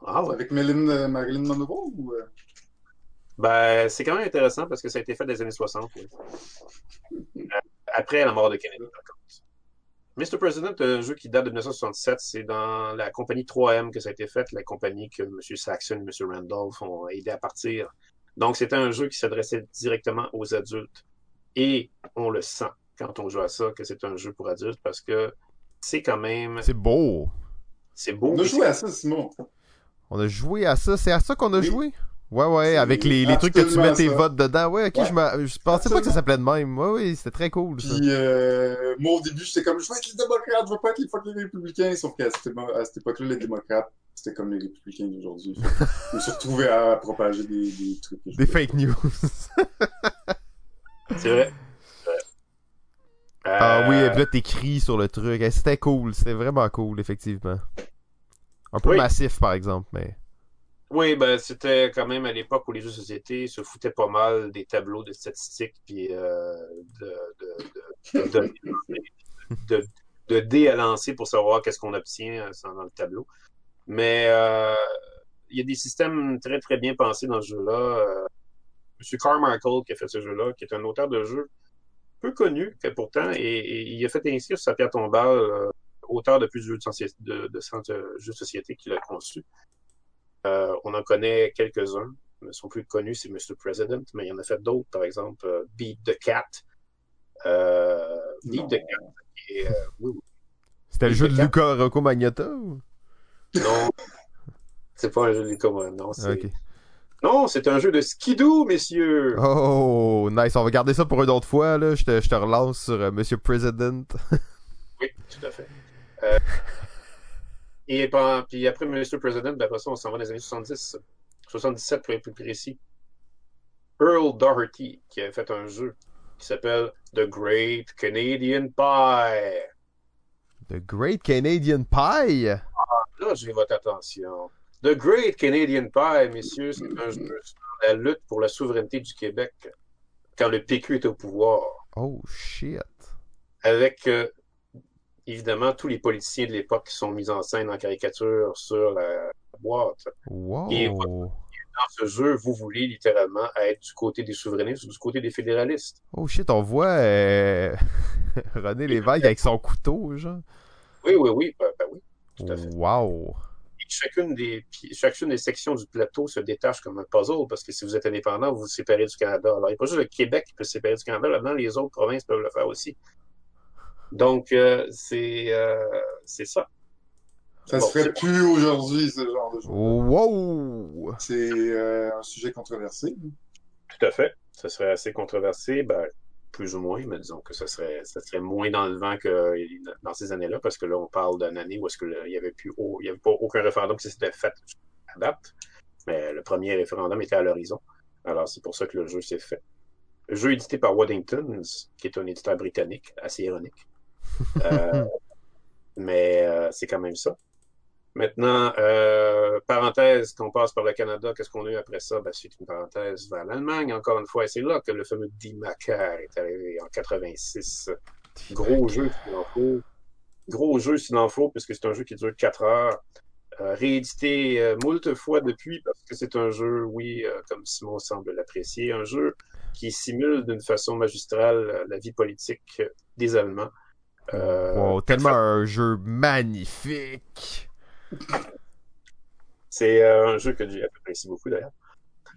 Ah ouais. Avec Marilyn, euh, Marilyn Monroe ou. euh? Ben, c'est quand même intéressant parce que ça a été fait dans les années 60. oui. Euh, Après la mort de Kennedy, par contre. Mr. President, un jeu qui date de 1967, c'est dans la compagnie 3M que ça a été fait, la compagnie que M. Saxon et M. Randolph ont aidé à partir. Donc, c'était un jeu qui s'adressait directement aux adultes. Et on le sent quand on joue à ça, que c'est un jeu pour adultes parce que c'est quand même, C'est beau. c'est beau. On a joué à ça, Simon. On a joué à ça. C'est à ça qu'on a Oui. joué? Ouais, ouais, avec les, les trucs que tu mets tes ça. votes dedans. Ouais, ok, Ouais. je, me- je pensais pas que ça s'appelait de même. Ouais, oui, c'était très cool, ça. Puis euh, moi, au début, j'étais comme, je veux être les démocrates, je veux pas être les fucking républicains. Sauf qu'à cette, à cette époque-là, les démocrates, c'était comme les républicains d'aujourd'hui. Je me suis retrouvé à propager des, des trucs. Des fake news. C'est vrai. Ah oui, Euh, et puis là, t'écris sur le truc. C'était cool. C'était vraiment cool, effectivement. Un peu Oui. massif, par exemple, mais... Oui, ben c'était quand même à l'époque où les jeux de société se foutaient pas mal des tableaux de statistiques puis euh, de, de, de, de, dés à lancer pour savoir qu'est-ce qu'on obtient euh, dans le tableau. Mais euh, il y a des systèmes très très bien pensés dans ce jeu-là. Euh, Monsieur Carmichael qui a fait ce jeu-là, qui est un auteur de jeux peu connu, que pourtant, et, il a fait inscrire sur sa pierre tombale euh, auteur de plus de jeux de, de jeux de société qu'il a conçu. Euh, on en connaît quelques-uns. mais sont plus connus, c'est Mr. President, mais il y en a fait d'autres, par exemple, euh, Beat the Cat. Euh, Beat Non. the Cat, qui est, euh, oui, oui. C'était le jeu de? Luca Rocco Magnotta ou... Non, c'est pas un jeu de Lucas, non, c'est. Non, c'est un jeu de skidoo, messieurs. Oh, nice. On va garder ça pour une autre fois. Là. Je, te, je te relance sur euh, Monsieur President. oui, tout à fait. Et puis après Mr. President, ben après ça, on s'en va dans les années 70. 77 pour être plus précis. Earl Doherty qui a fait un jeu qui s'appelle The Great Canadian Pie. The Great Canadian Pie? Ah, là, j'ai votre attention. The Great Canadian Pie, messieurs, c'est un jeu sur la lutte pour la souveraineté du Québec quand le PQ est au pouvoir. Oh shit. Avec euh, évidemment tous les politiciens de l'époque qui sont mis en scène en caricature sur la boîte. Wow. Et dans ce jeu, vous voulez littéralement être du côté des souverainistes ou du côté des fédéralistes. Oh shit, on voit euh... René Lévesque avec son couteau, genre. Oui, oui, oui, ben, ben oui, tout à fait. Wow chacune des, chacune des sections du plateau se détache comme un puzzle parce que si vous êtes indépendant, vous vous séparez du Canada. Alors, il n'y a pas juste le Québec qui peut se séparer du Canada, là-dedans, les autres provinces peuvent le faire aussi. Donc, euh, c'est euh, c'est ça. Ça se ferait plus aujourd'hui, ce genre de choses. Wow! C'est euh, un sujet controversé. Tout à fait. Ça serait assez controversé. Ben, plus ou moins, mais disons que ça serait, ça serait moins dans le vent que dans ces années-là, parce que là, on parle d'une année où est-ce qu'il n'y avait plus, il y avait pas aucun référendum qui s'était fait à date, mais le premier référendum était à l'horizon. Alors, c'est pour ça que le jeu s'est fait. Le jeu édité par Waddington, qui est un éditeur britannique, assez ironique. Euh, mais euh, c'est quand même ça. Maintenant, euh, parenthèse, qu'on passe par le Canada, qu'est-ce qu'on a eu après ça? Ben, c'est une parenthèse vers l'Allemagne, encore une fois. Et c'est là que le fameux D-Macar est arrivé en 86. Gros jeu s'il en faut. Gros jeu s'il en faut, puisque c'est un jeu qui dure 4 heures. Réédité euh, moult fois depuis, parce que c'est un jeu, oui, comme Simon semble l'apprécier, un jeu qui simule d'une façon magistrale la vie politique des Allemands. Euh, wow, tellement un jeu magnifique! C'est euh, un jeu que j'ai apprécié beaucoup d'ailleurs.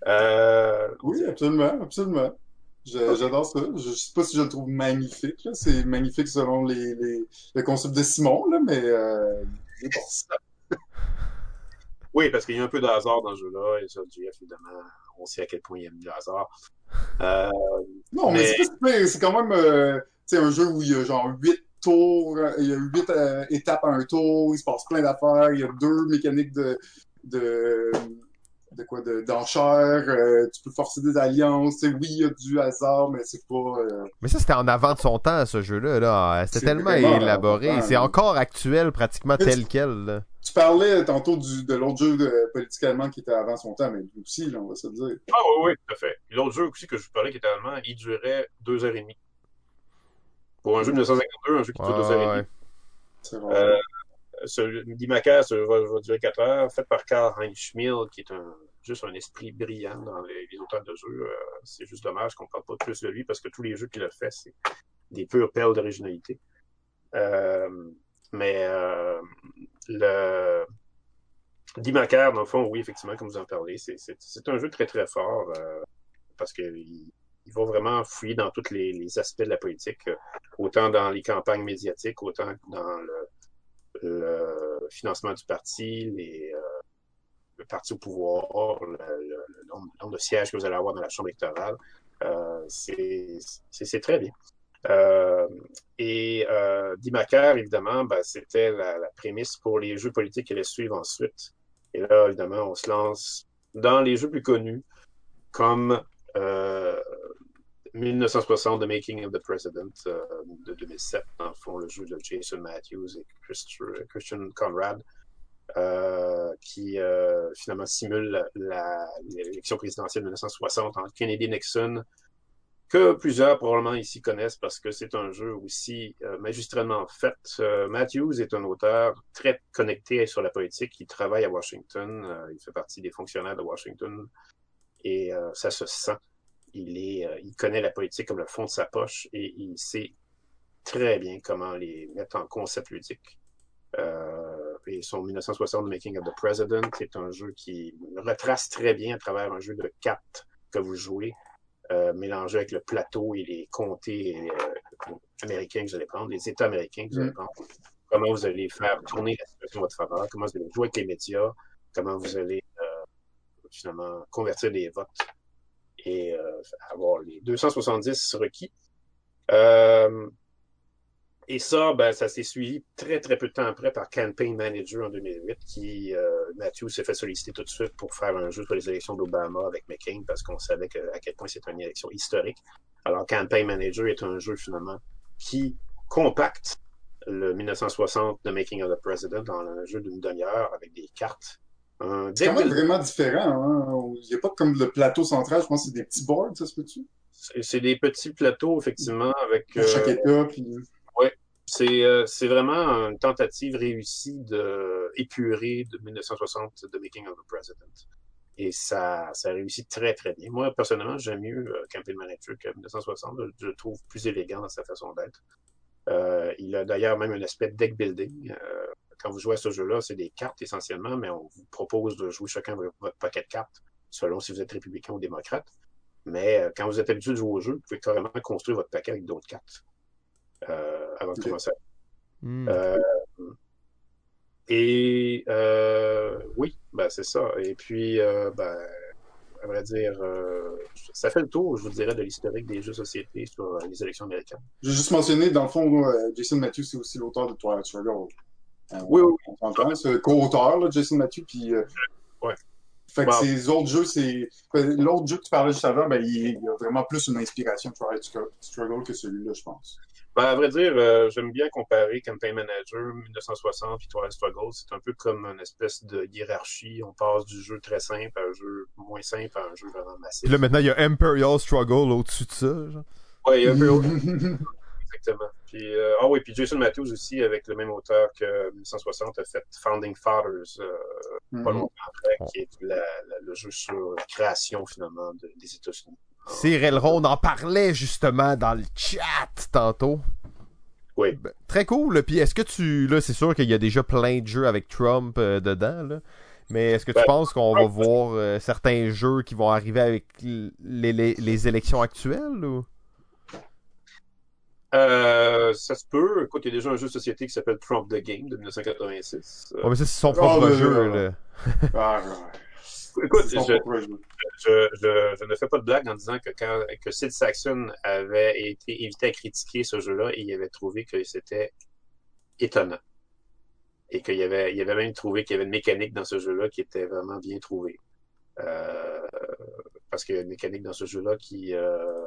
Euh, oui, absolument, absolument. J'adore ça. Je sais pas si je le trouve magnifique. C'est magnifique selon les, les, le concept de Simon, là, mais euh, bon. oui, parce qu'il y a un peu de hasard dans ce jeu-là. Et ça, évidemment, on sait à quel point il y a mis de hasard. Euh, non, mais, mais... c'est quand même euh, un jeu où il y a genre 8 tours, il y a huit euh, étapes à un tour, il se passe plein d'affaires, il y a deux mécaniques de de, de quoi d'enchères, euh, tu peux forcer des alliances, oui, il y a du hasard, mais c'est pas. Euh, mais ça, c'était en avant de son temps, ce jeu-là. Là. C'était tellement élaboré. C'est encore actuel, pratiquement tel tu, quel. Là. Tu parlais tantôt du, de l'autre jeu de, politiquement qui était avant son temps, mais lui aussi, là, on va se dire. Ah oui, oui, tout à fait. L'autre jeu aussi que je vous parlais qui était allemand, il durait deux heures et demie. Pour un jeu de 1952, un jeu qui dure deux heures et demie. C'est vrai. Euh, ce Dimaka va, va, durer 4 heures, fait par Karl Heinz Schmiel, qui est un, juste un esprit brillant dans les, les auteurs de jeux. Euh, c'est juste dommage qu'on ne parle pas plus de lui parce que tous les jeux qu'il a fait, c'est des pures perles d'originalité. Euh, mais euh, le Dimaker, dans le fond, oui, effectivement, comme vous en parlez, c'est un jeu très très fort euh, parce qu'il il va vraiment fouiller dans tous les, les, aspects de la politique, euh, autant dans les campagnes médiatiques, autant dans le, le financement du parti, les, euh, le parti au pouvoir, le, le, le, nombre, de sièges que vous allez avoir dans la Chambre électorale. Euh, c'est très bien. Euh, et euh, évidemment, ben, c'était la, la, prémisse pour les jeux politiques qui allaient suivre ensuite. Et là, évidemment, on se lance dans les jeux plus connus, comme euh, 1960, The Making of the President euh, de 2007, dans le fond, le jeu de Jason Matthews et Christian Conrad, euh, qui euh, finalement simule l'élection présidentielle de 1960 entre Kennedy et Nixon, que plusieurs probablement ici connaissent parce que c'est un jeu aussi magistralement fait. Matthews est un auteur très connecté sur la politique, qui travaille à Washington, il fait partie des fonctionnaires de Washington et ça se sent il, est, euh, il connaît la politique comme le fond de sa poche et il sait très bien comment les mettre en concept ludique. Euh, et son 1960 Making of the President est un jeu qui retrace très bien à travers un jeu de cartes que vous jouez, euh, mélangé avec le plateau et les comtés américains que vous allez prendre, les États américains que vous allez mm. prendre, comment vous allez faire tourner la situation en votre faveur, comment vous allez jouer avec les médias, comment vous allez finalement convertir les votes et avoir les 270 requis. Et ça, ben, ça s'est suivi très, très peu de temps après par Campaign Manager en 2008, qui, euh, Matthew s'est fait solliciter tout de suite pour faire un jeu pour les élections d'Obama avec McCain, parce qu'on savait que, à quel point c'était une élection historique. Alors, Campaign Manager est un jeu, finalement, qui compacte le 1960 The Making of the President dans un jeu d'une demi-heure avec des cartes. C'est quand même vraiment différent. Hein? Il n'y a pas comme le plateau central, je pense que c'est des petits boards, ça se peut-tu? C'est des petits plateaux, effectivement, avec... Pour chaque euh, état, puis... Oui, c'est euh, c'est vraiment une tentative réussie de épurer de 1960 The Making of a President. Et ça, ça réussit très, très bien. Moi, personnellement, j'aime mieux euh, Campaign Manager que 1960. Je le trouve plus élégant dans sa façon d'être. Euh, il a d'ailleurs même un aspect de deck building. Euh, quand vous jouez à ce jeu-là, c'est des cartes essentiellement, mais on vous propose de jouer chacun votre paquet de cartes, selon si vous êtes républicain ou démocrate. Mais euh, quand vous êtes habitué de jouer au jeu, vous pouvez carrément construire votre paquet avec d'autres cartes. Euh, avant de commencer. Euh, et oui, ben c'est ça. Et puis, ben, à vrai dire, ça fait le tour, je vous dirais, de l'historique des jeux société sur les élections américaines. J'ai juste mentionné, dans le fond, Jason Matthews, c'est aussi l'auteur de Twilight Struggle. Oui, oui. On c'est co-auteur, Jason Matthews, puis... ouais. Fait que ces autres jeux, c'est. L'autre jeu que tu parlais juste avant, ben, il y a vraiment plus une inspiration de Twilight Struggle que celui-là, je pense. Ben, à vrai dire, euh, j'aime bien comparer Campaign Manager 1960 et Twilight Struggle. C'est un peu comme une espèce de hiérarchie. On passe du jeu très simple à un jeu moins simple à un jeu vraiment massif. là, maintenant, il y a Imperial Struggle au-dessus de ça. Genre. Ouais, il y a Imperial. Exactement. Puis, euh, oh oui, puis Jason Matthews aussi, avec le même auteur que 1960, a fait Founding Fathers euh, pas mm-hmm. longtemps après, qui est le jeu sur la création, finalement, des États-Unis. Cyril Ron en parlait justement dans le chat tantôt. Oui. Ben, très cool. Puis est-ce que tu. Là, c'est sûr qu'il y a déjà plein de jeux avec Trump euh, dedans, là. Mais est-ce que tu ben, penses qu'on va voir euh, certains jeux qui vont arriver avec les, les, élections actuelles ou? Euh, ça se peut. Écoute, il y a déjà un jeu de société qui s'appelle Trump the Game de 1986. Ouais, mais ça, c'est son propre oh, jeu. Là. Ah, Écoute, je, je, je, ne fais pas de blague en disant que quand que Sid Saxon avait été invité à critiquer ce jeu-là, il avait trouvé que c'était étonnant. Et qu'il y avait, il avait même trouvé qu'il y avait une mécanique dans ce jeu-là qui était vraiment bien trouvée. Euh, parce qu'il y a une mécanique dans ce jeu-là qui, euh,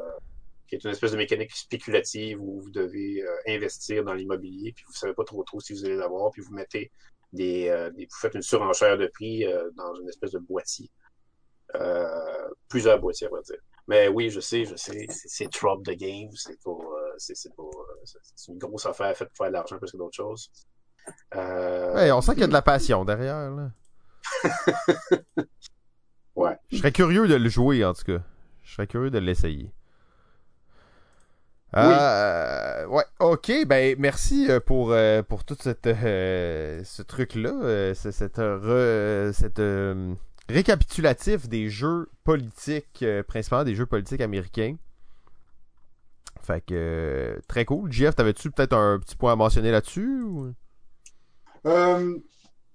qui est une espèce de mécanique spéculative où vous devez euh, investir dans l'immobilier, puis vous savez pas trop trop si vous allez l'avoir, puis vous mettez euh, des, vous faites une surenchère de prix euh, dans une espèce de boîtier. Euh, plusieurs boîtiers, on va dire. Mais oui, je sais, je sais, c'est drop the game, c'est pas, c'est c'est une grosse affaire faite pour faire de l'argent plus que d'autres choses. Ouais, on sent qu'il y a de la passion derrière, là. ouais. Je serais curieux de le jouer, en tout cas. Je serais curieux de l'essayer. Euh, ouais, ok, ben merci euh, pour, euh, pour tout cette, ce truc-là, cette, cette récapitulatif des jeux politiques, principalement des jeux politiques américains. Fait que très cool. Jeff, t'avais-tu peut-être un petit point à mentionner là-dessus?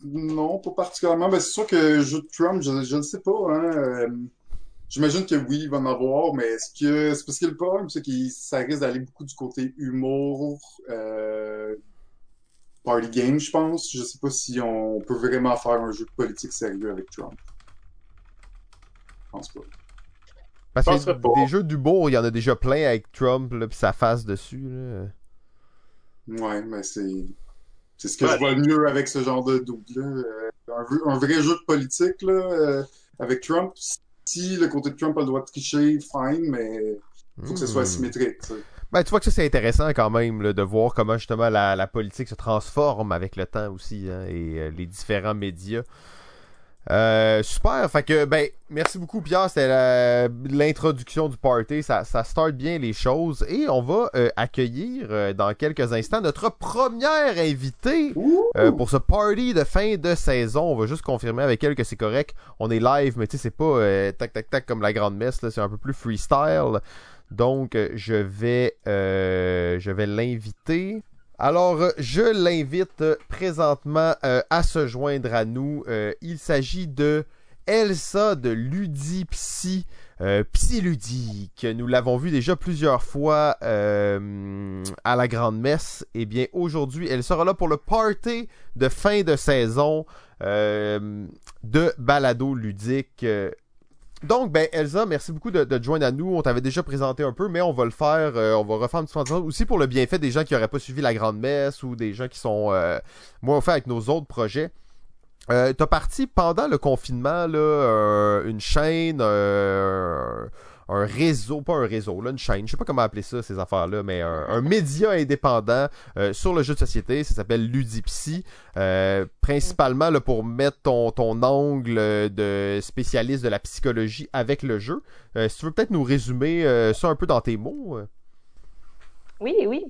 non, pas particulièrement. Ben, c'est sûr que jeu de Trump, je ne sais pas. Hein, J'imagine que oui, il va en avoir, mais est-ce que c'est parce que le problème, c'est que ça risque d'aller beaucoup du côté humour, euh, party game, je pense. Je sais pas si on peut vraiment faire un jeu de politique sérieux avec Trump. Je pense pas. Parce que des jeux d'humour, il y en a déjà plein avec Trump, là, pis sa face dessus. Là. Ouais, mais c'est. C'est ce que je vois mieux avec ce genre de double là. Euh, un, vrai jeu de politique, là, euh, avec Trump, si le côté de Trump a le droit de tricher, fine, mais faut que ce soit hmm. symétrique. Ben, tu vois que ça, c'est intéressant quand même de voir comment justement la, politique se transforme avec le temps aussi hein, et euh, les différents médias. Euh, super, fait que ben merci beaucoup Pierre, c'était l'introduction du party, ça, ça start bien les choses et on va euh, accueillir euh, dans quelques instants notre première invitée pour ce party de fin de saison. On va juste confirmer avec elle que c'est correct. On est live, mais tu sais c'est pas tac tac tac comme la grande messe c'est un peu plus freestyle. Donc je vais je vais l'inviter. Alors, euh, je l'invite euh, présentement euh, à se joindre à nous. il s'agit de Elsa de Ludipsy. Euh, Psyludique, nous l'avons vu déjà plusieurs fois à la Grande Messe. Eh bien aujourd'hui, elle sera là pour le party de fin de saison de Balado Ludique. Donc, ben Elsa, merci beaucoup de, de joindre à nous. On t'avait déjà présenté un peu, mais on va le faire, on va refaire un petit peu aussi pour le bienfait des gens qui n'auraient pas suivi la Grande Messe ou des gens qui sont moins au fait avec nos autres projets. Euh, T'as parti pendant le confinement là, euh, une chaîne, euh, un réseau, pas un réseau, là, une chaîne, je sais pas comment appeler ça, ces affaires-là, mais un, média indépendant euh, sur le jeu de société, ça s'appelle Ludipsy, principalement là, pour mettre ton, ton angle de spécialiste de la psychologie avec le jeu. si tu veux peut-être nous résumer ça un peu dans tes mots. Oui, oui.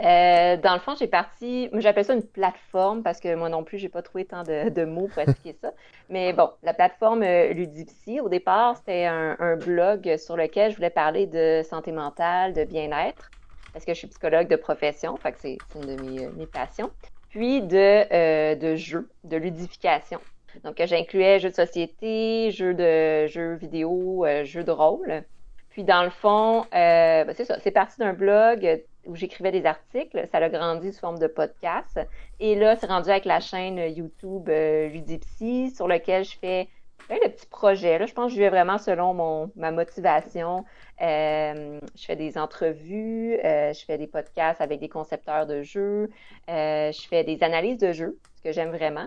Euh, dans le fond, j'ai parti, j'appelle ça une plateforme parce que moi non plus, j'ai pas trouvé tant de, mots pour expliquer ça. Mais bon, la plateforme euh, Ludipsy, au départ, c'était un, blog sur lequel je voulais parler de santé mentale, de bien-être, parce que je suis psychologue de profession, fait que c'est une de mes, mes, passions. Puis de, euh, de jeux, de ludification. Donc, j'incluais jeux de société, jeux de jeux vidéo, jeux de rôle. Puis dans le fond, ben, c'est ça, c'est parti d'un blog où j'écrivais des articles. Ça a grandi sous forme de podcast. Et là, c'est rendu avec la chaîne YouTube euh, Ludipsy, sur lequel je fais plein de petits projets. Là, je pense que je vais vraiment selon mon, ma motivation. Euh, je fais des entrevues, euh, je fais des podcasts avec des concepteurs de jeux, euh, je fais des analyses de jeux, ce que j'aime vraiment.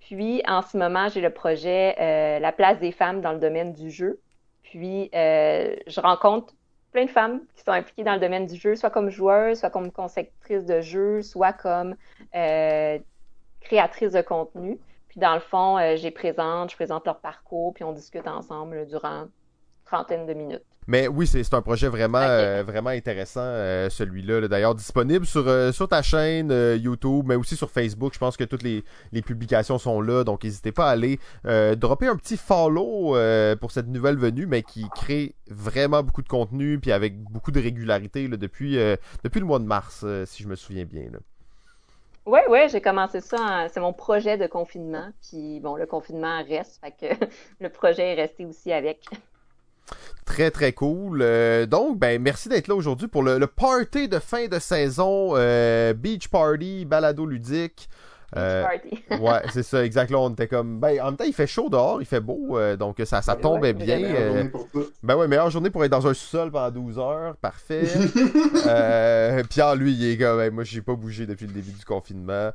Puis, en ce moment, j'ai le projet La place des femmes dans le domaine du jeu. Puis, je rencontre plein de femmes qui sont impliquées dans le domaine du jeu, soit comme joueuses, soit comme conceptrices de jeux, soit comme euh, créatrices de contenu. Puis dans le fond, euh, j'ai présente, je présente leur parcours, puis on discute ensemble durant une trentaine de minutes. Mais oui, c'est un projet vraiment, euh, vraiment intéressant, euh, celui-là. D'ailleurs, disponible sur, euh, sur ta chaîne YouTube, mais aussi sur Facebook. Je pense que toutes les, les publications sont là, donc n'hésitez pas à aller dropper un petit follow pour cette nouvelle venue, mais qui crée vraiment beaucoup de contenu, puis avec beaucoup de régularité là, depuis, depuis le mois de mars, si je me souviens bien. Là. Oui, oui, j'ai commencé ça. C'est mon projet de confinement. Puis bon, le confinement reste, fait que le projet est resté aussi avec. Très, très cool. Euh, donc, ben, merci d'être là aujourd'hui pour le, party de fin de saison, euh, Beach Party, balado ludique. Euh, ouais, c'est ça, exactement. On était comme. Ben, en même temps, il fait chaud dehors, il fait beau, euh, donc ça, ça tombait bien. Euh, ben ouais, meilleure journée pour être dans un sous-sol pendant 12 heures, parfait. Pierre, lui, il est comme. Ben, moi, j'ai pas bougé depuis le début du confinement.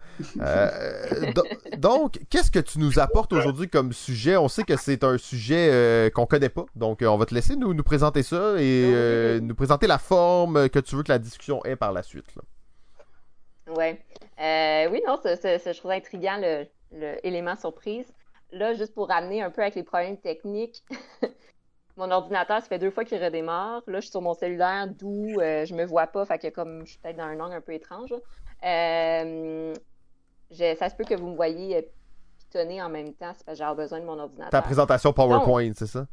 donc, qu'est-ce que tu nous apportes aujourd'hui comme sujet? On sait que c'est un sujet qu'on connaît pas, donc on va te laisser nous, nous présenter ça et nous présenter la forme que tu veux que la discussion ait par la suite. Là. Ouais. Euh, oui, non, je trouve intriguant le, le surprise. Là, juste pour ramener un peu avec les problèmes techniques, mon ordinateur, ça fait deux fois qu'il redémarre. Là, je suis sur mon cellulaire, d'où euh, je me vois pas, fait que comme je suis peut-être dans un angle un peu étrange. Euh, ça se peut que vous me voyez pitonner en même temps, c'est parce que j'ai besoin de mon ordinateur. Ta présentation PowerPoint, c'est ça?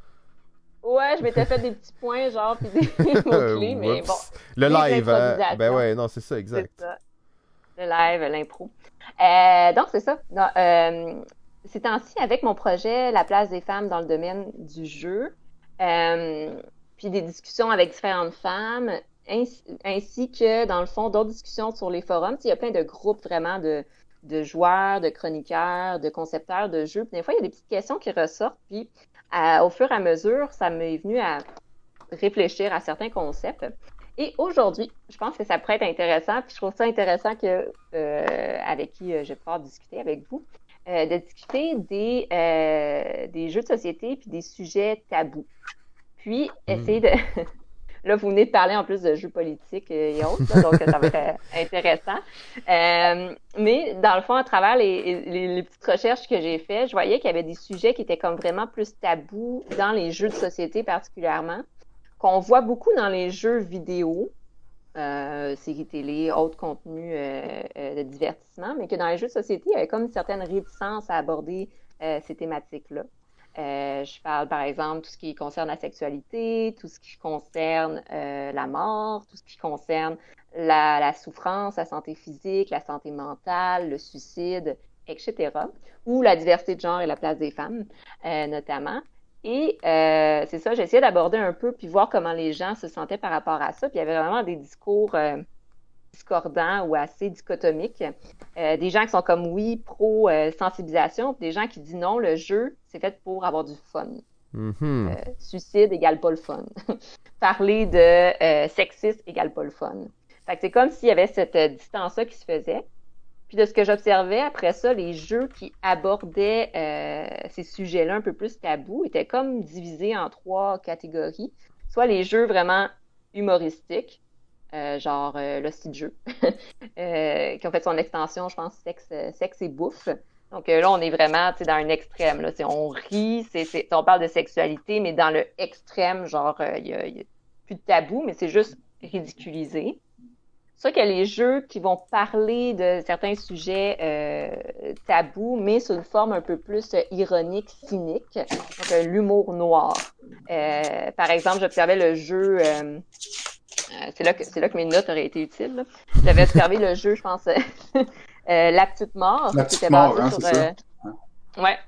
Ouais, je m'étais fait des petits points, genre, puis des mots-clés, mais bon. Le live, hein? Ben ouais, non, c'est ça, exact. Ça live, l'impro. Euh, donc, c'est ça. Euh, ces temps-ci, avec mon projet La place des femmes dans le domaine du jeu, euh, puis des discussions avec différentes femmes, ainsi, que, dans le fond, d'autres discussions sur les forums. Il y a plein de groupes vraiment de, joueurs, de chroniqueurs, de concepteurs de jeux. Des fois, il y a des petites questions qui ressortent. Puis, au fur et à mesure, ça m'est venu à réfléchir à certains concepts. Et aujourd'hui, je pense que ça pourrait être intéressant, puis je trouve ça intéressant que euh, avec qui euh, je vais pouvoir discuter avec vous, euh, de discuter des, des jeux de société puis des sujets tabous. Puis hmm. essayer de Là, vous venez de parler en plus de jeux politiques et autres, donc ça va être intéressant. mais dans le fond, à travers les, les petites recherches que j'ai faites, je voyais qu'il y avait des sujets qui étaient comme vraiment plus tabous dans les jeux de société particulièrement qu'on voit beaucoup dans les jeux vidéo, euh, séries télé, autres contenus euh, euh, de divertissement, mais que dans les jeux de société, il y avait comme une certaine réticence à aborder ces thématiques-là. je parle par exemple tout ce qui concerne la sexualité, tout ce qui concerne la mort, tout ce qui concerne la, souffrance, la santé physique, la santé mentale, le suicide, etc. Ou la diversité de genre et la place des femmes, notamment. Et euh, c'est ça, essayé d'aborder un peu puis voir comment les gens se sentaient par rapport à ça. Puis il y avait vraiment des discours euh, discordants ou assez dichotomiques. Euh, des gens qui sont comme oui, pro euh, sensibilisation, puis des gens qui disent non, le jeu, c'est fait pour avoir du fun. Mhm. Euh, suicide égale pas le fun. Parler de euh, sexisme égale pas le fun. Fait que c'est comme s'il y avait cette distance-là qui se faisait. Puis de ce que j'observais après ça, les jeux qui abordaient euh, ces sujets-là un peu plus tabous étaient comme divisés en trois catégories. Soit les jeux vraiment humoristiques, euh, genre euh, le jeu, euh, qui ont fait son extension, je pense, sexe, euh, sexe et bouffe. Donc euh, là, on est vraiment dans un extrême. Là. On rit, c'est- on parle de sexualité, mais dans le extrême, genre, il y, a, a plus de tabou, mais c'est juste ridiculisé. C'est sûr qu'il y a les jeux qui vont parler de certains sujets euh, tabous, mais sous une forme un peu plus euh, ironique, cynique, donc euh, l'humour noir. Euh, par exemple, j'observais le jeu... euh, euh, c'est là que c'est là que mes notes auraient été utiles. J'avais observé le jeu, je pense, La Petite Mort, La qui Petite était Mort, basé hein, sur, c'est ça. ouais,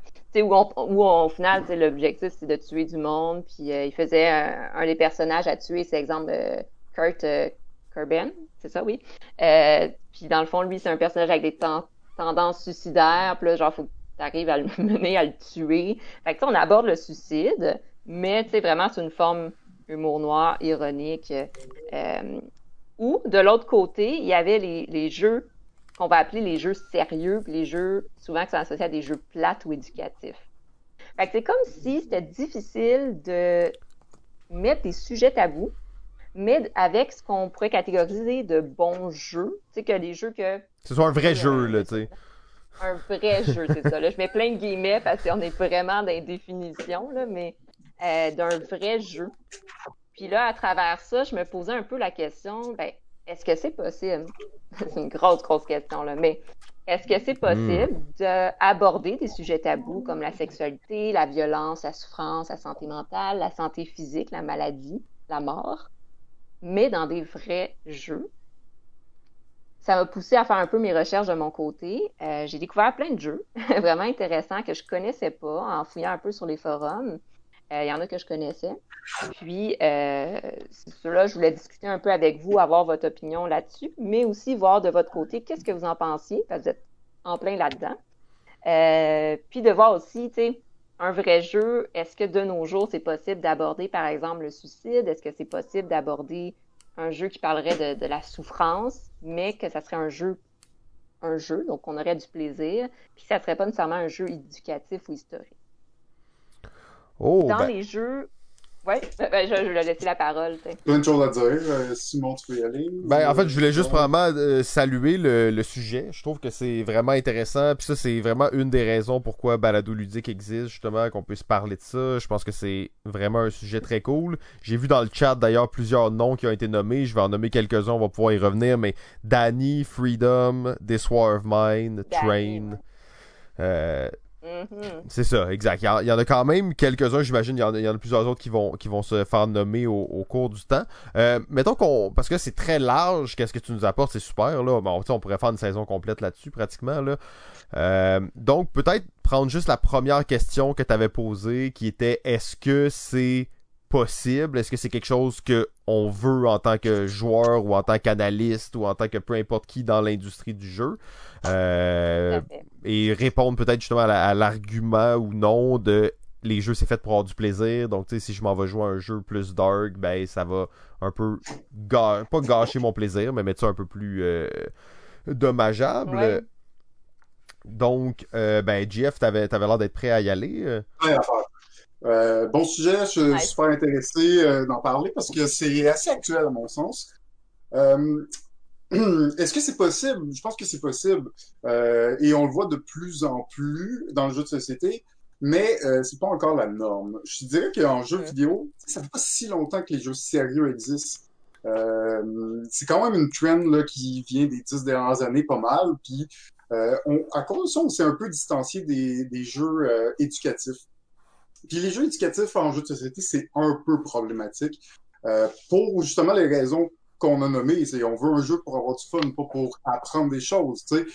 où, on, où on- au final, l'objectif c'est de tuer du monde, puis euh, il faisait un, un des personnages à tuer, c'est exemple euh, Kurt euh, Cobain, c'est ça, oui. Euh, puis dans le fond, lui, c'est un personnage avec des ten- tendances suicidaires, puis là, genre, faut que tu arrives à le mener à le tuer. Fait que on aborde le suicide, mais tu sais, vraiment, c'est une forme humour noir, ironique. Euh, ou, de l'autre côté, il y avait les, les jeux qu'on va appeler les jeux sérieux, puis les jeux souvent qui sont associés à des jeux plates ou éducatifs. Fait que c'est comme si c'était difficile de mettre des sujets tabous, mais avec ce qu'on pourrait catégoriser de bons jeux. Tu sais, que les jeux que Ce soit un vrai Euh, jeu, là, tu sais. un vrai jeu, c'est ça. Là, je mets plein de guillemets parce qu'on est vraiment dans les définitions, là, mais euh, d'un vrai jeu. Puis là, à travers ça, je me posais un peu la question, ben, est-ce que c'est possible? c'est une grosse, grosse question, là, mais est-ce que c'est possible d'aborder des sujets tabous comme la sexualité, la violence, la souffrance, la santé mentale, la santé physique, la maladie, la mort, mais dans des vrais jeux? ça m'a poussé à faire un peu mes recherches de mon côté. Euh, j'ai découvert plein de jeux vraiment intéressants que je connaissais pas en fouillant un peu sur les forums. Euh, Il y en a que je connaissais. Puis, euh, cela, je voulais discuter un peu avec vous, avoir votre opinion là-dessus, mais aussi voir de votre côté qu'est-ce que vous en pensiez, parce que vous êtes en plein là-dedans. Euh, puis de voir aussi, tu sais, un vrai jeu, est-ce que de nos jours, c'est possible d'aborder, par exemple, le suicide? Est-ce que c'est possible d'aborder un jeu qui parlerait de, de la souffrance, mais que ça serait un jeu, un jeu, donc on aurait du plaisir, puis ça serait pas nécessairement un jeu éducatif ou historique? Oh, Dans ben, les jeux, ouais, ben, je, je vais laisser la parole. t'sais. Plein de choses à dire. Euh, Simon, tu peux y aller? Ben, en fait, je voulais juste Ouais. vraiment euh, saluer le, le sujet. Je trouve que c'est vraiment intéressant. Puis ça, c'est vraiment une des raisons pourquoi Balado Ludique existe, justement, qu'on puisse parler de ça. Je pense que c'est vraiment un sujet très cool. J'ai vu dans le chat, d'ailleurs, plusieurs noms qui ont été nommés. Je vais en nommer quelques-uns, on va pouvoir y revenir. Mais Danny, Freedom, This War of Mine, Train... Euh, Mhm. c'est ça, exact. Il y, en, a quand même quelques-uns, j'imagine. Il y en a, plusieurs autres qui vont, se faire nommer au, cours du temps. Euh, mettons qu'on. Parce que c'est très large, qu'est-ce que tu nous apportes, c'est super. Là. Bon, on pourrait faire une saison complète là-dessus, pratiquement. Là. Euh, donc, peut-être prendre juste la première question que tu avais posée, qui était est-ce que c'est possible? Est-ce que c'est quelque chose que on veut en tant que joueur ou en tant qu'analyste ou en tant que peu importe qui dans l'industrie du jeu? Euh, et répondre peut-être justement à la- à l'argument ou non de les jeux c'est fait pour avoir du plaisir donc tu sais si je m'en vais jouer à un jeu plus dark ben ça va un peu ga- pas gâcher mon plaisir mais mettre ça un peu plus euh, dommageable Ouais. donc euh, ben GF t'avais t'avais l'air d'être prêt à y aller euh. Ouais, à faire. Euh, bon sujet, je suis super intéressé euh, d'en parler parce que c'est assez actuel à mon sens. Euh, Est-ce que c'est possible? Je pense que c'est possible. Euh, et on le voit de plus en plus dans le jeu de société, mais euh, c'est pas encore la norme. Je dirais qu'en jeu vidéo, ça fait pas si longtemps que les jeux sérieux existent. Euh, c'est quand même une trend là, qui vient des dix dernières années pas mal. Puis euh, on, à cause de ça, on s'est un peu distancié des, des jeux euh, éducatifs. Puis les jeux éducatifs en jeu de société, c'est un peu problématique euh, pour justement les raisons qu'on a nommées. C'est on veut un jeu pour avoir du fun, pas pour apprendre des choses. Sais,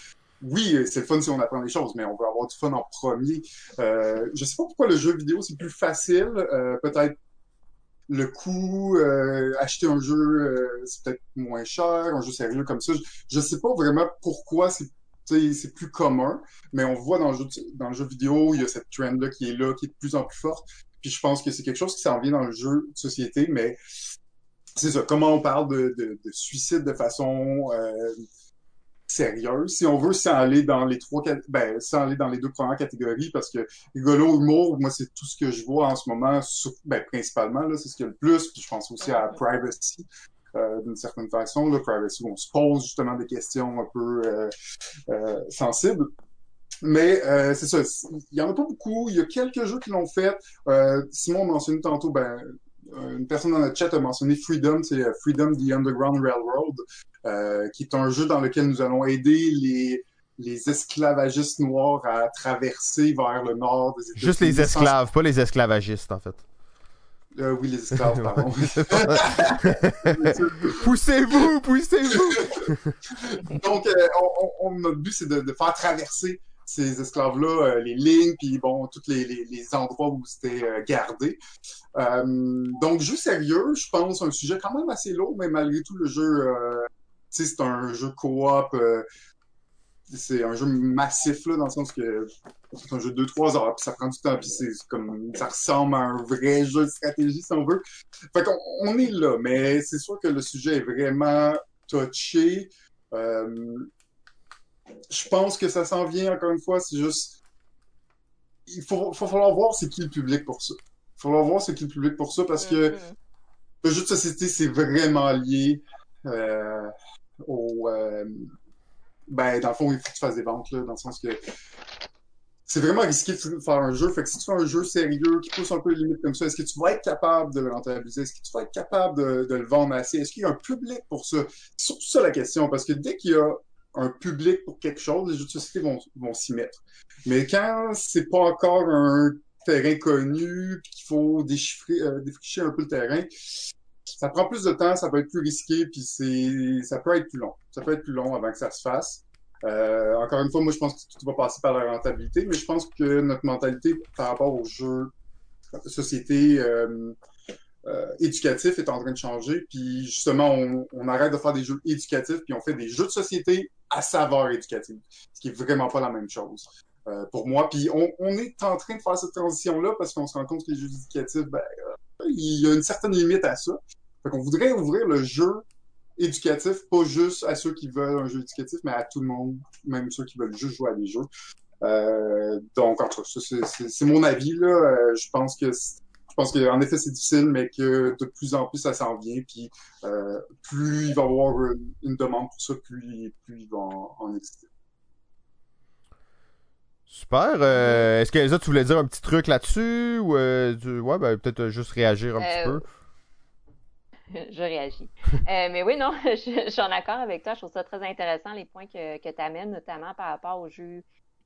oui, c'est fun si on apprend des choses, mais on veut avoir du fun en premier. Euh, je sais pas pourquoi le jeu vidéo c'est plus facile. Euh, peut-être le coût, euh, acheter un jeu, euh, c'est peut-être moins cher, un jeu sérieux comme ça. Je, je sais pas vraiment pourquoi c'est c'est plus commun, mais on voit dans le jeu, vidéo, il y a cette trend-là qui est là, qui est de plus en plus forte. Puis je pense que c'est quelque chose qui s'en vient dans le jeu de société, mais c'est ça, comment on parle de suicide de façon euh, sérieuse, si on veut, sans aller dans les trois, ben, sans aller dans les deux premières catégories, parce que rigolo, humour, moi, c'est tout ce que je vois en ce moment, ben, principalement, là, c'est ce qu'il y a le plus, puis je pense aussi à privacy, euh, d'une certaine façon, là, privacy, où on se pose justement des questions un peu euh, euh, sensibles. Mais euh, c'est ça, il y en a pas beaucoup. Il y a quelques jeux qui l'ont fait. Euh, Simon mentionné tantôt, ben, une personne dans notre chat a mentionné Freedom, c'est Freedom the Underground Railroad, euh, qui est un jeu dans lequel nous allons aider les les esclavagistes noirs à traverser vers le nord des États-Unis. Juste les esclaves, pas les esclavagistes, en fait. Euh, oui, les esclaves, pardon. poussez-vous, poussez-vous! Donc, euh, on, on, notre but, c'est de, de, faire traverser ces esclaves-là, euh, les lignes, puis bon, tous les, les, les, endroits où c'était gardé. donc, jeu sérieux, je pense, un sujet quand même assez lourd, mais malgré tout, le jeu, tu sais, c'est un jeu coop c'est un jeu massif là dans le sens que c'est un jeu de 2-3 heures puis ça prend du temps puis c'est comme ça ressemble à un vrai jeu de stratégie si on veut. Fait qu'on on est là mais c'est sûr que le sujet est vraiment touché. Euh, je pense que ça s'en vient encore une fois c'est juste il faut, faut falloir voir c'est qui le public pour ça. Il faut falloir voir c'est qui le public pour ça parce que mm-hmm. le jeu de société c'est vraiment lié euh, au euh, ben, dans le fond, il faut que tu fasses des ventes, là, dans le sens que c'est vraiment risqué de faire un jeu. Fait que si tu fais un jeu sérieux qui pousse un peu les limites comme ça, est-ce que tu vas être capable de le rentabiliser? Est-ce que tu vas être capable de, le vendre assez? Est-ce qu'il y a un public pour ça? C'est surtout ça la question, parce que dès qu'il y a un public pour quelque chose, les jeux de société vont, vont s'y mettre. Mais quand c'est pas encore un terrain connu, qu'il faut déchiffrer, euh, défricher un peu le terrain, ça prend plus de temps, ça peut être plus risqué, puis c'est, ça peut être plus long. Ça peut être plus long avant que ça se fasse. Euh, encore une fois, moi, je pense que tout va passer par la rentabilité, mais je pense que notre mentalité par rapport aux jeux société euh, euh, éducatifs est en train de changer. Puis justement, on, on, arrête de faire des jeux éducatifs, puis on fait des jeux de société à saveur éducative, ce qui est vraiment pas la même chose. Euh, pour moi, puis on, on, est en train de faire cette transition-là parce qu'on se rend compte que les jeux éducatifs, ben, il y a une certaine limite à ça. Fait qu'on voudrait ouvrir le jeu éducatif, pas juste à ceux qui veulent un jeu éducatif, mais à tout le monde, même ceux qui veulent juste jouer à des jeux. Euh, donc, entre c'est mon avis là. Euh, je pense que je pense qu'en effet c'est difficile, mais que de plus en plus ça s'en vient. Puis euh, plus il va y avoir une, demande pour ça, plus, plus il va en, en exister. Super. Euh, Est-ce que Elsa, tu voulais dire un petit truc là-dessus ou euh, tu... ouais, ben, peut-être juste réagir un petit peu? je réagis. euh, mais oui, non, je, je, suis en accord avec toi. Je trouve ça très intéressant, les points que, que tu amènes, notamment par rapport aux jeux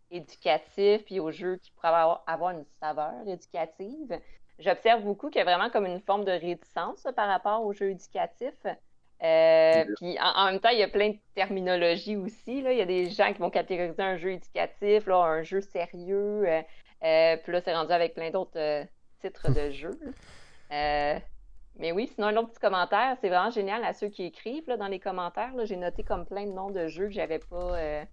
éducatifs puis aux jeux qui pourraient avoir, avoir une saveur éducative. J'observe beaucoup qu'il y a vraiment comme une forme de réticence par rapport aux jeux éducatifs. Euh, puis en, en, même temps, il y a plein de terminologies aussi. Là. Il y a des gens qui vont catégoriser un jeu éducatif, là, un jeu sérieux. Euh, euh, puis là, c'est rendu avec plein d'autres titres de jeux. Mais oui, sinon, un autre petit commentaire, c'est vraiment génial à ceux qui écrivent là, dans les commentaires. J'ai noté comme plein de noms de jeux que j'avais pas,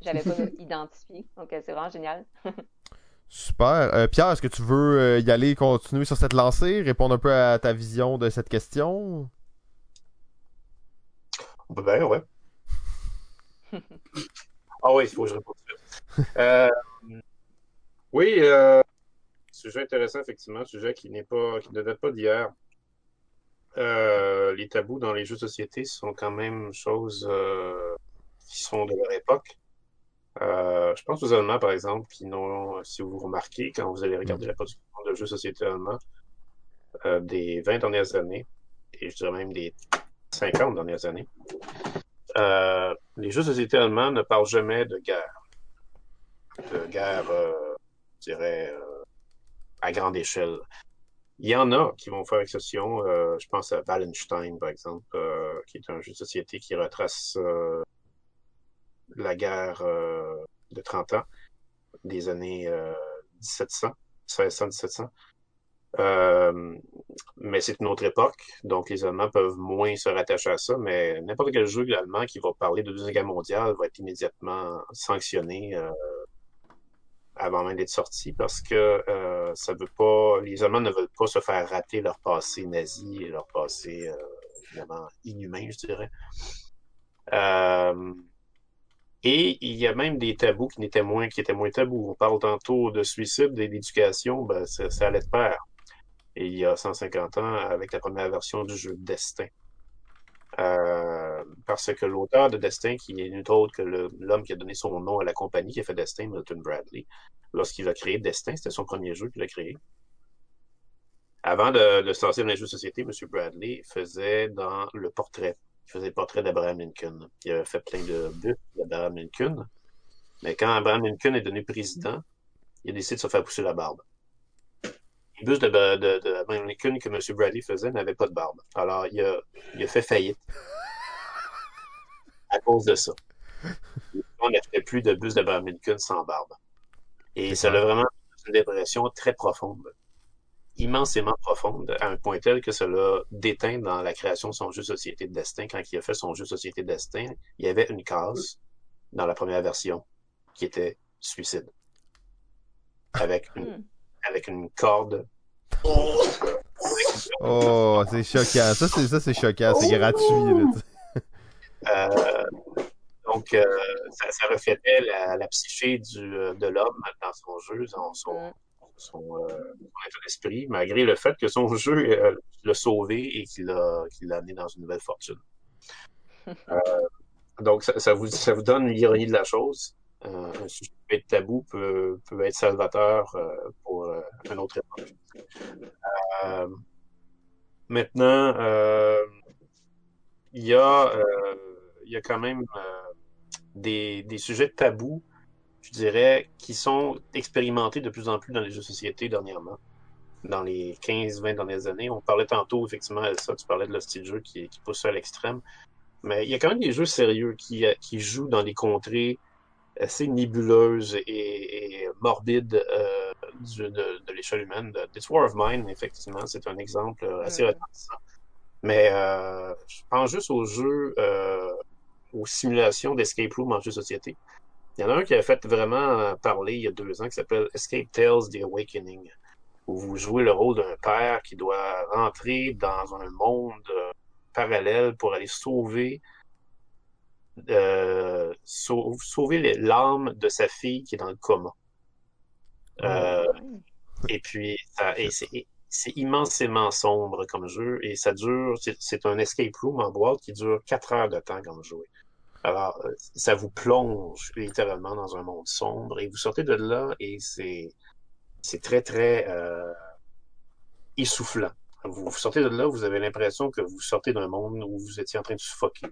j'avais pas identifiés. Donc, c'est vraiment génial. Super. Pierre, est-ce que tu veux y aller, continuer sur cette lancée, répondre un peu à ta vision de cette question? Ben, ouais. ah oui, il faut que je réponde. Euh, oui, euh, sujet intéressant, effectivement, sujet qui n'est pas, qui ne date pas d'hier. Euh, les tabous dans les jeux de société sont quand même choses qui sont de leur époque. Je pense aux Allemands, par exemple, qui n'ont, si vous remarquez, quand vous allez regarder la production de jeux de société allemands des 20 dernières années, et je dirais même des 50 dernières années, euh, les jeux de société allemands ne parlent jamais de guerre. De guerre, je dirais, à grande échelle. Il y en a qui vont faire exception. Euh, je pense à Wallenstein, par exemple, euh, qui est un jeu de société qui retrace euh, la guerre euh, de 30 ans, des années 1700, 1600-1700. Euh, mais c'est une autre époque, donc les Allemands peuvent moins se rattacher à ça, mais n'importe quel jeu allemand qui va parler de Deuxième Guerre mondiale va être immédiatement sanctionné euh, avant même d'être sorti parce que euh, ça veut pas. Les Allemands ne veulent pas se faire rater leur passé nazi et leur passé évidemment inhumain, je dirais. Et il y a même des tabous qui n'étaient moins, qui étaient moins tabous. On parle tantôt de suicide et d'éducation, ben, ça, ça allait de pair il y a 150 ans avec la première version du jeu Destin. Euh, parce que l'auteur de Destin, qui n'est nul autre que l'homme qui a donné son nom à la compagnie qui a fait Destin, Milton Bradley, lorsqu'il a créé Destin, c'était son premier jeu qu'il a créé. Avant de, de se lancer dans les jeux de société, M. Bradley faisait dans le portrait. Il faisait le portrait d'Abraham Lincoln. Il avait fait plein de buts d'Abraham Lincoln. Mais quand Abraham Lincoln est devenu président, il a décidé de se faire pousser la barbe bus de, de, de, Lincoln que M. Bradley faisait n'avaient pas de barbe. Alors, il a, il a fait faillite à cause de ça. On n'achetait plus de bus de Lincoln sans barbe. Et ça a vraiment une dépression très profonde, immensément profonde, à un point tel que ça l'a déteint dans la création de son jeu Société de Destin. Quand il a fait son jeu Société de Destin, il y avait une case dans la première version qui était suicide. Avec une hmm avec une corde. Oh, c'est choquant. Ça, c'est, ça, c'est choquant. C'est gratuit. Euh, donc, euh, ça, ça, reflétait la, la psyché du, euh, de l'homme dans son jeu, son, son, son, état d'esprit, malgré le fait que son jeu l'a sauvé et qu'il l'a, qu'il l'a amené dans une nouvelle fortune. donc, ça, ça, vous, ça vous donne l'ironie de la chose. Euh, un sujet être tabou peut, peut être salvateur euh, pour euh, un autre époque. maintenant, il y a il y a quand même des, des sujets tabous, je dirais, qui sont expérimentés de plus en plus dans les jeux de société dernièrement dans les 15-20 dernières années. On parlait tantôt, effectivement, ça, tu parlais de le style jeu qui, qui pousse à l'extrême. Mais il y a quand même des jeux sérieux qui, qui jouent dans des contrées assez nébuleuse et, morbide euh, de, de l'échelle humaine. This War of Mine, effectivement, c'est un exemple assez mm. retentissant. Mais euh, je pense juste aux jeux, euh, aux simulations d'escape room en jeu de société. Il y en a un qui a fait vraiment parler il y a deux ans qui s'appelle Escape Tales The Awakening, où vous jouez le rôle d'un père qui doit rentrer dans un monde parallèle pour aller sauver euh, sauver l'âme de sa fille qui est dans le coma. Euh, et puis, c'est immensément sombre comme jeu et ça dure, c'est un escape room en boîte qui dure quatre heures de temps comme jouer. Alors, euh, ça vous plonge littéralement dans un monde sombre et vous sortez de là et c'est c'est très très euh, essoufflant. Vous, vous sortez de là, vous avez l'impression que vous sortez d'un monde où vous étiez en train de suffoquer.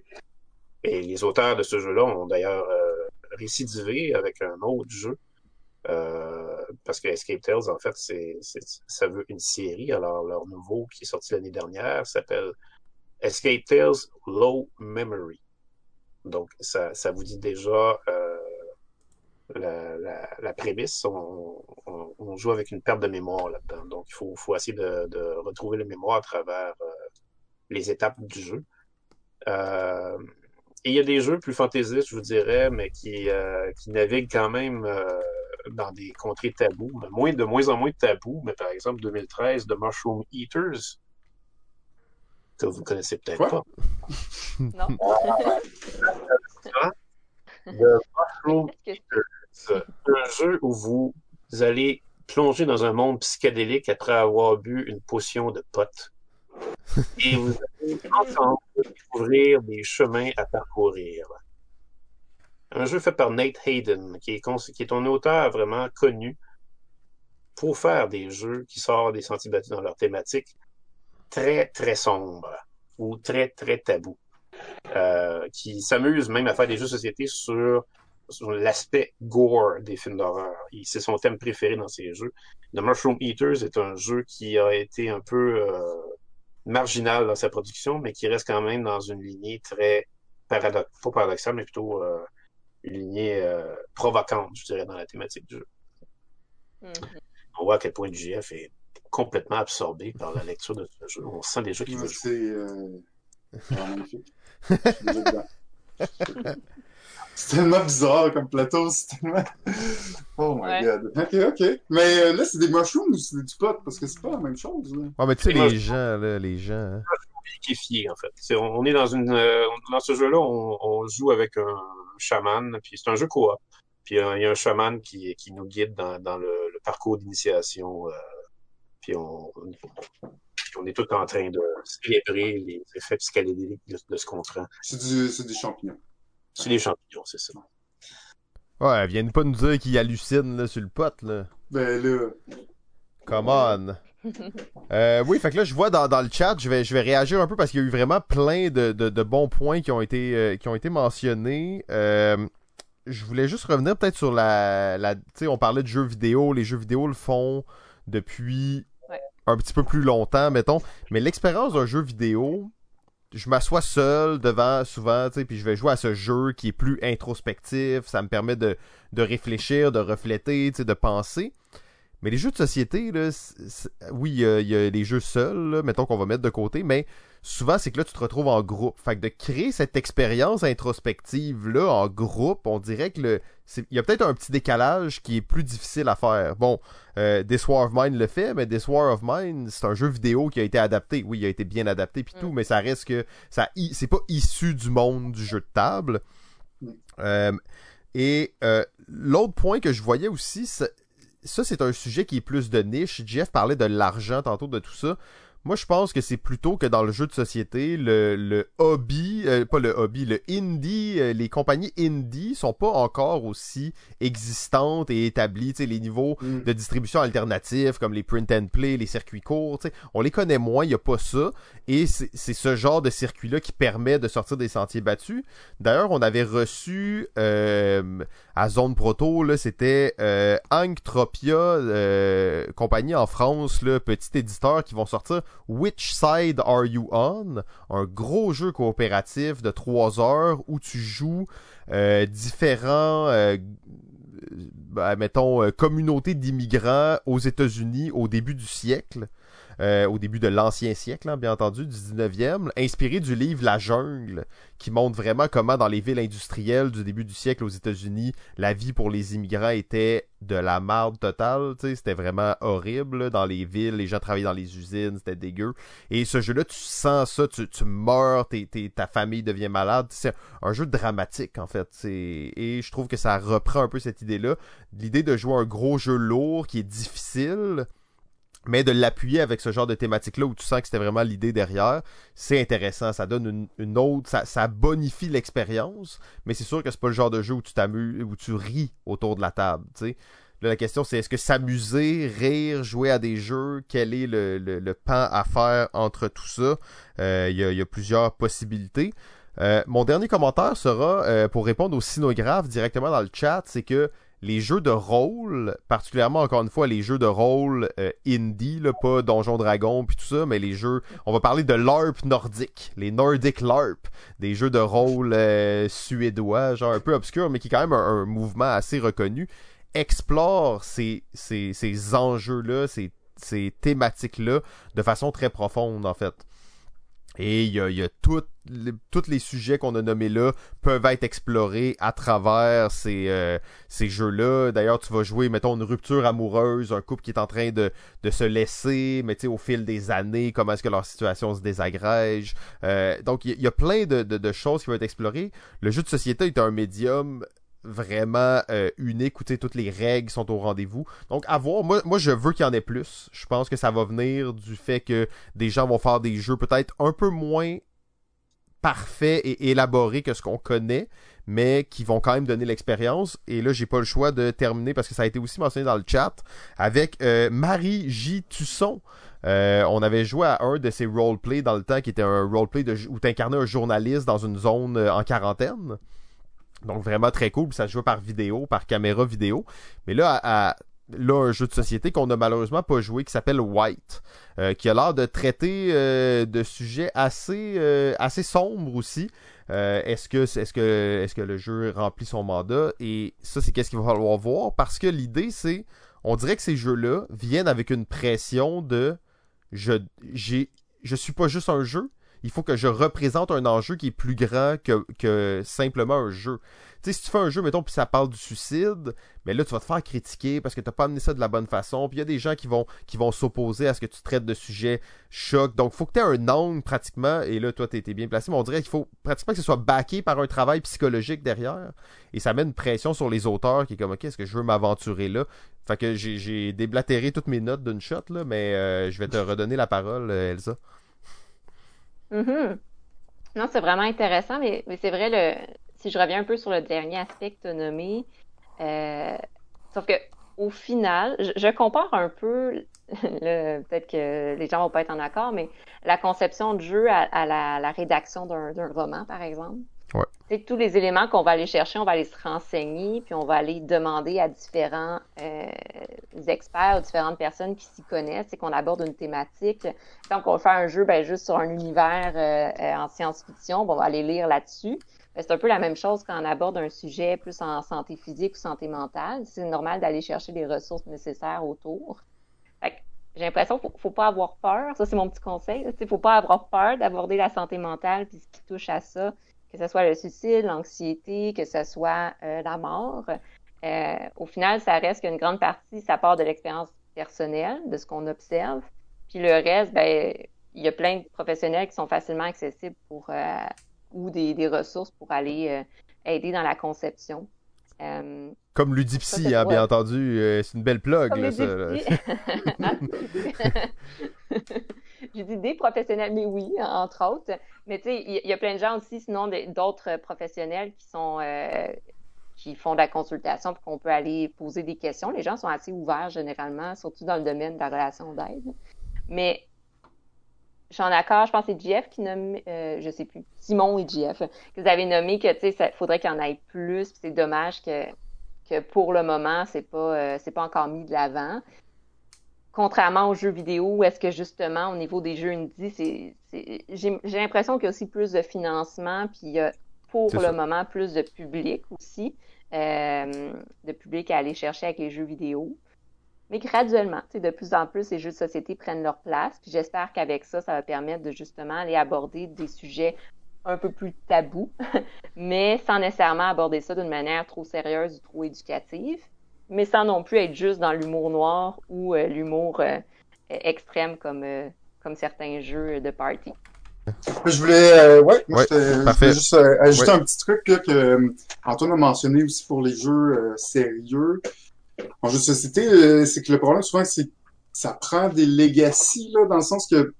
Et les auteurs de ce jeu-là ont d'ailleurs euh, récidivé avec un autre jeu. Euh, parce que Escape Tales, en fait, c'est, ça veut une série. Alors, leur nouveau qui est sorti l'année dernière s'appelle Escape Tales Low Memory. Donc, ça, ça vous dit déjà euh, la, la, la, prémisse. On, on, joue avec une perte de mémoire là-dedans. Donc, il faut, faut essayer de, de retrouver la mémoire à travers euh, les étapes du jeu. Euh, et il y a des jeux plus fantaisistes, je vous dirais, mais qui, euh, qui naviguent quand même euh, dans des contrées tabous. Moins, de moins en moins de tabous, mais par exemple 2013, The Mushroom Eaters, que vous connaissez peut-être pas. non. The Mushroom Eaters, un jeu où vous allez plonger dans un monde psychédélique après avoir bu une potion de pote et vous allez ensemble découvrir des chemins à parcourir. Un jeu fait par Nate Hayden, qui est, qui un auteur vraiment connu pour faire des jeux qui sortent des sentiers battus dans leur thématique très, très sombre ou très, très tabou. Euh, qui s'amuse même à faire des jeux de société sur, sur l'aspect gore des films d'horreur. C'est son thème préféré dans ces jeux. The Mushroom Eaters est un jeu qui a été un peu euh, marginal dans sa production, mais qui reste quand même dans une lignée très paradoxale, pas paradoxale, mais plutôt euh, une lignée euh, provocante, je dirais, dans la thématique du jeu. Mhm. On voit à quel point le GF est complètement absorbé par la lecture de ce jeu. On sent déjà qu'il veut jouer. C'est euh, magnifique. C'est tellement bizarre comme plateau, c'est tellement. Oh my Ouais. god. Ok, ok. Mais euh, là, c'est des mushrooms ou c'est du pot? Parce que c'est pas la même chose, là. Ouais, mais tu sais, les gens, là, les gens. hein. liquéfié, en fait. On on est dans une euh, dans ce jeu-là, on, on joue avec un chaman, puis c'est un jeu coop. Puis euh, il y a un chaman qui, qui nous guide dans, dans le, le parcours d'initiation. euh, puis on, on est tout en train de célébrer les effets psychédéliques de, de ce qu'on prend. C'est du, c'est des champignons. C'est les champignons, c'est ça. Ouais, viennent pas nous dire qu'ils hallucinent là, sur le pot, là. Ben là. Come on. Euh, oui, fait que là, je vois dans, dans le chat, je vais, je vais réagir un peu parce qu'il y a eu vraiment plein de, de, de bons points qui ont été, euh, qui ont été mentionnés. Euh, je voulais juste revenir peut-être sur la... la tu sais, on parlait de jeux vidéo. Les jeux vidéo le font depuis Ouais. un petit peu plus longtemps, mettons. Mais l'expérience d'un jeu vidéo, je m'assois seul devant souvent, tu sais, puis je vais jouer à ce jeu qui est plus introspectif. Ça me permet de, de réfléchir, de refléter, tu sais, de penser. Mais les jeux de société, là, oui, il y, a- il y a les jeux seuls, là, mettons qu'on va mettre de côté, mais souvent, c'est que là, tu te retrouves en groupe. Fait que de créer cette expérience introspective-là en groupe, on dirait que le. Il y a peut-être un petit décalage qui est plus difficile à faire. Bon, euh, This War of Mine le fait, mais This War of Mine, c'est un jeu vidéo qui a été adapté. Oui, il a été bien adapté puis Mm. tout, mais ça reste que ça c'est pas issu du monde du jeu de table. Mm. Euh, et euh, l'autre point que je voyais aussi, ça c'est un sujet qui est plus de niche. Jeff parlait de l'argent tantôt de tout ça. Moi, je pense que c'est plutôt que dans le jeu de société, le, le hobby, euh, pas le hobby, le indie, euh, les compagnies indie sont pas encore aussi existantes et établies. Tu sais, les niveaux Mm. de distribution alternatifs comme les print and play, les circuits courts, tu sais, on les connaît moins, il n'y a pas ça. Et c'est ce genre de circuit-là qui permet de sortir des sentiers battus. D'ailleurs, on avait reçu euh, à Zone Proto, c'était euh, Anktropia, euh, compagnie en France, là, petit éditeur qui vont sortir Which Side Are You On? Un gros jeu coopératif de 3 heures où tu joues euh, différents euh, ben, mettons, euh, communautés d'immigrants aux États-Unis au début du siècle, euh, au début de l'ancien siècle, hein, bien entendu, du 19e, inspiré du livre La Jungle, qui montre vraiment comment dans les villes industrielles du début du siècle aux États-Unis, la vie pour les immigrants était de la marde totale, c'était vraiment horrible dans les villes, les gens travaillaient dans les usines, c'était dégueu. Et ce jeu-là, tu sens ça, tu, meurs, ta famille devient malade, c'est un jeu dramatique en fait. Et je trouve que ça reprend un peu cette idée-là, l'idée de jouer un gros jeu lourd qui est difficile, mais de l'appuyer avec ce genre de thématique-là où tu sens que c'était vraiment l'idée derrière, c'est intéressant. Ça donne une, autre, ça, bonifie l'expérience, mais c'est sûr que c'est pas le genre de jeu où tu t'amuses, où tu ris autour de la table. tu sais. Là, la question c'est est-ce que s'amuser, rire, jouer à des jeux, quel est le, le, pan à faire entre tout ça? Euh, Il y, a, plusieurs possibilités. Euh, mon dernier commentaire sera euh, pour répondre aux sinographes directement dans le chat, c'est que les jeux de rôle, particulièrement encore une fois les jeux de rôle euh, indie, là, pas Donjon Dragon puis tout ça, mais les jeux, on va parler de LARP nordique, les Nordic LARP, des jeux de rôle euh, suédois, genre un peu obscurs, mais qui est quand même un, un mouvement assez reconnu, explore ces, ces, ces enjeux-là, ces, ces thématiques-là de façon très profonde en fait. Et il y a, y a les, tous les sujets qu'on a nommés là peuvent être explorés à travers ces, euh, ces jeux-là. D'ailleurs, tu vas jouer, mettons, une rupture amoureuse, un couple qui est en train de, se laisser, mais tu sais, au fil des années, comment est-ce que leur situation se désagrège. Euh, donc, il y, a- plein de choses qui vont être explorées. Le jeu de société est un médium vraiment euh, unique où toutes les règles sont au rendez-vous. Donc à voir, moi, je veux qu'il y en ait plus. Je pense que ça va venir du fait que des gens vont faire des jeux peut-être un peu moins parfaits et élaborés que ce qu'on connaît, mais qui vont quand même donner l'expérience. Et là, j'ai pas le choix de terminer parce que ça a été aussi mentionné dans le chat avec euh, Marie J. Tusson. Euh, on avait joué à un de ces roleplays dans le temps qui était un roleplay où tu incarnais un journaliste dans une zone en quarantaine. Donc vraiment très cool, ça se jouait par vidéo, par caméra vidéo. Mais là, là un jeu de société qu'on a malheureusement pas joué qui s'appelle White, euh, qui a l'air de traiter euh, de sujets assez euh, assez sombres aussi. Est-ce que est-ce que est-ce que le jeu remplit son mandat? Et ça c'est qu'est-ce qu'il va falloir voir? Parce que l'idée c'est on dirait que ces jeux-là viennent avec une pression de je j'ai je suis pas juste un jeu, il faut que je représente un enjeu qui est plus grand que, que simplement un jeu. Tu sais, si tu fais un jeu, mettons, puis ça parle du suicide, mais là, tu vas te faire critiquer parce que t'as pas amené ça de la bonne façon. Puis il y a des gens qui vont, s'opposer à ce que tu traites de sujet choc. Donc, faut que tu aies un angle pratiquement. Et là, toi, tu été bien placé. Mais on dirait qu'il faut pratiquement que ce soit backé par un travail psychologique derrière. Et ça met une pression sur les auteurs qui est comme, OK, est-ce que je veux m'aventurer là? Fait que j'ai déblatéré toutes mes notes d'une shot, là, mais euh, je vais te redonner la parole, euh, Elsa. Mm Non, c'est vraiment intéressant, mais, mais c'est vrai, le, si je reviens un peu sur le dernier aspect que tu as nommé, euh, sauf que au final, je, compare un peu, peut-être que les gens vont pas être en accord, mais la conception de jeu à, la, rédaction d'un roman, par exemple. Ouais. tous les éléments qu'on va aller chercher, on va aller se renseigner, puis on va aller demander à différents euh, experts différentes personnes qui s'y connaissent et qu'on aborde une thématique. Quand on fait un jeu ben, juste sur un univers euh, en science-fiction, on va aller lire là-dessus. Ben, c'est un peu la même chose quand on aborde un sujet plus en santé physique ou santé mentale. C'est normal d'aller chercher les ressources nécessaires autour. j'ai l'impression qu'il ne faut pas avoir peur. Ça, c'est mon petit conseil. Il ne faut pas avoir peur d'aborder la santé mentale puis ce qui touche à ça, que ce soit le suicide, l'anxiété, que ce soit euh, la mort. Euh, au final, ça reste qu'une grande partie, ça part de l'expérience personnelle, de ce qu'on observe. Puis le reste, ben, il y a plein de professionnels qui sont facilement accessibles pour euh, ou des, ressources pour aller aider dans la conception. Comme Ludipsy, hein, bien entendu. C'est une belle plug, là, ça. J'ai dit des professionnels, mais oui, entre autres. Mais tu sais, il y, a plein de gens aussi, sinon d'autres professionnels qui sont qui font de la consultation pour qu'on peut aller poser des questions. Les gens sont assez ouverts généralement, surtout dans le domaine de la relation d'aide. Mais je suis en accord, je pense que c'est JF qui nomme, euh, je sais plus, Simon et JF, que vous avez nommé que, tu sais, faudrait qu'il y en ait plus, c'est dommage que, que pour le moment, c'est pas, euh, pas encore mis de l'avant. Contrairement aux jeux vidéo, où est-ce que justement, au niveau des jeux indie, c'est, j'ai, j'ai l'impression qu'il y a aussi plus de financement, puis il y a pour le moment plus de public aussi, euh, de public à aller chercher avec les jeux vidéo. Mais graduellement, de plus en plus, les jeux de société prennent leur place. Puis j'espère qu'avec ça, ça va permettre de justement aller aborder des sujets un peu plus tabous, mais sans nécessairement aborder ça d'une manière trop sérieuse ou trop éducative, mais sans non plus être juste dans l'humour noir ou euh, l'humour euh, extrême comme, euh, comme certains jeux de party. Je voulais, ouais, moi, je juste ajouter un petit truc que Antoine a mentionné aussi pour les jeux sérieux. En jeu de société, euh, c'est que le problème souvent, c'est que ça prend des legacy, là, dans le sens que,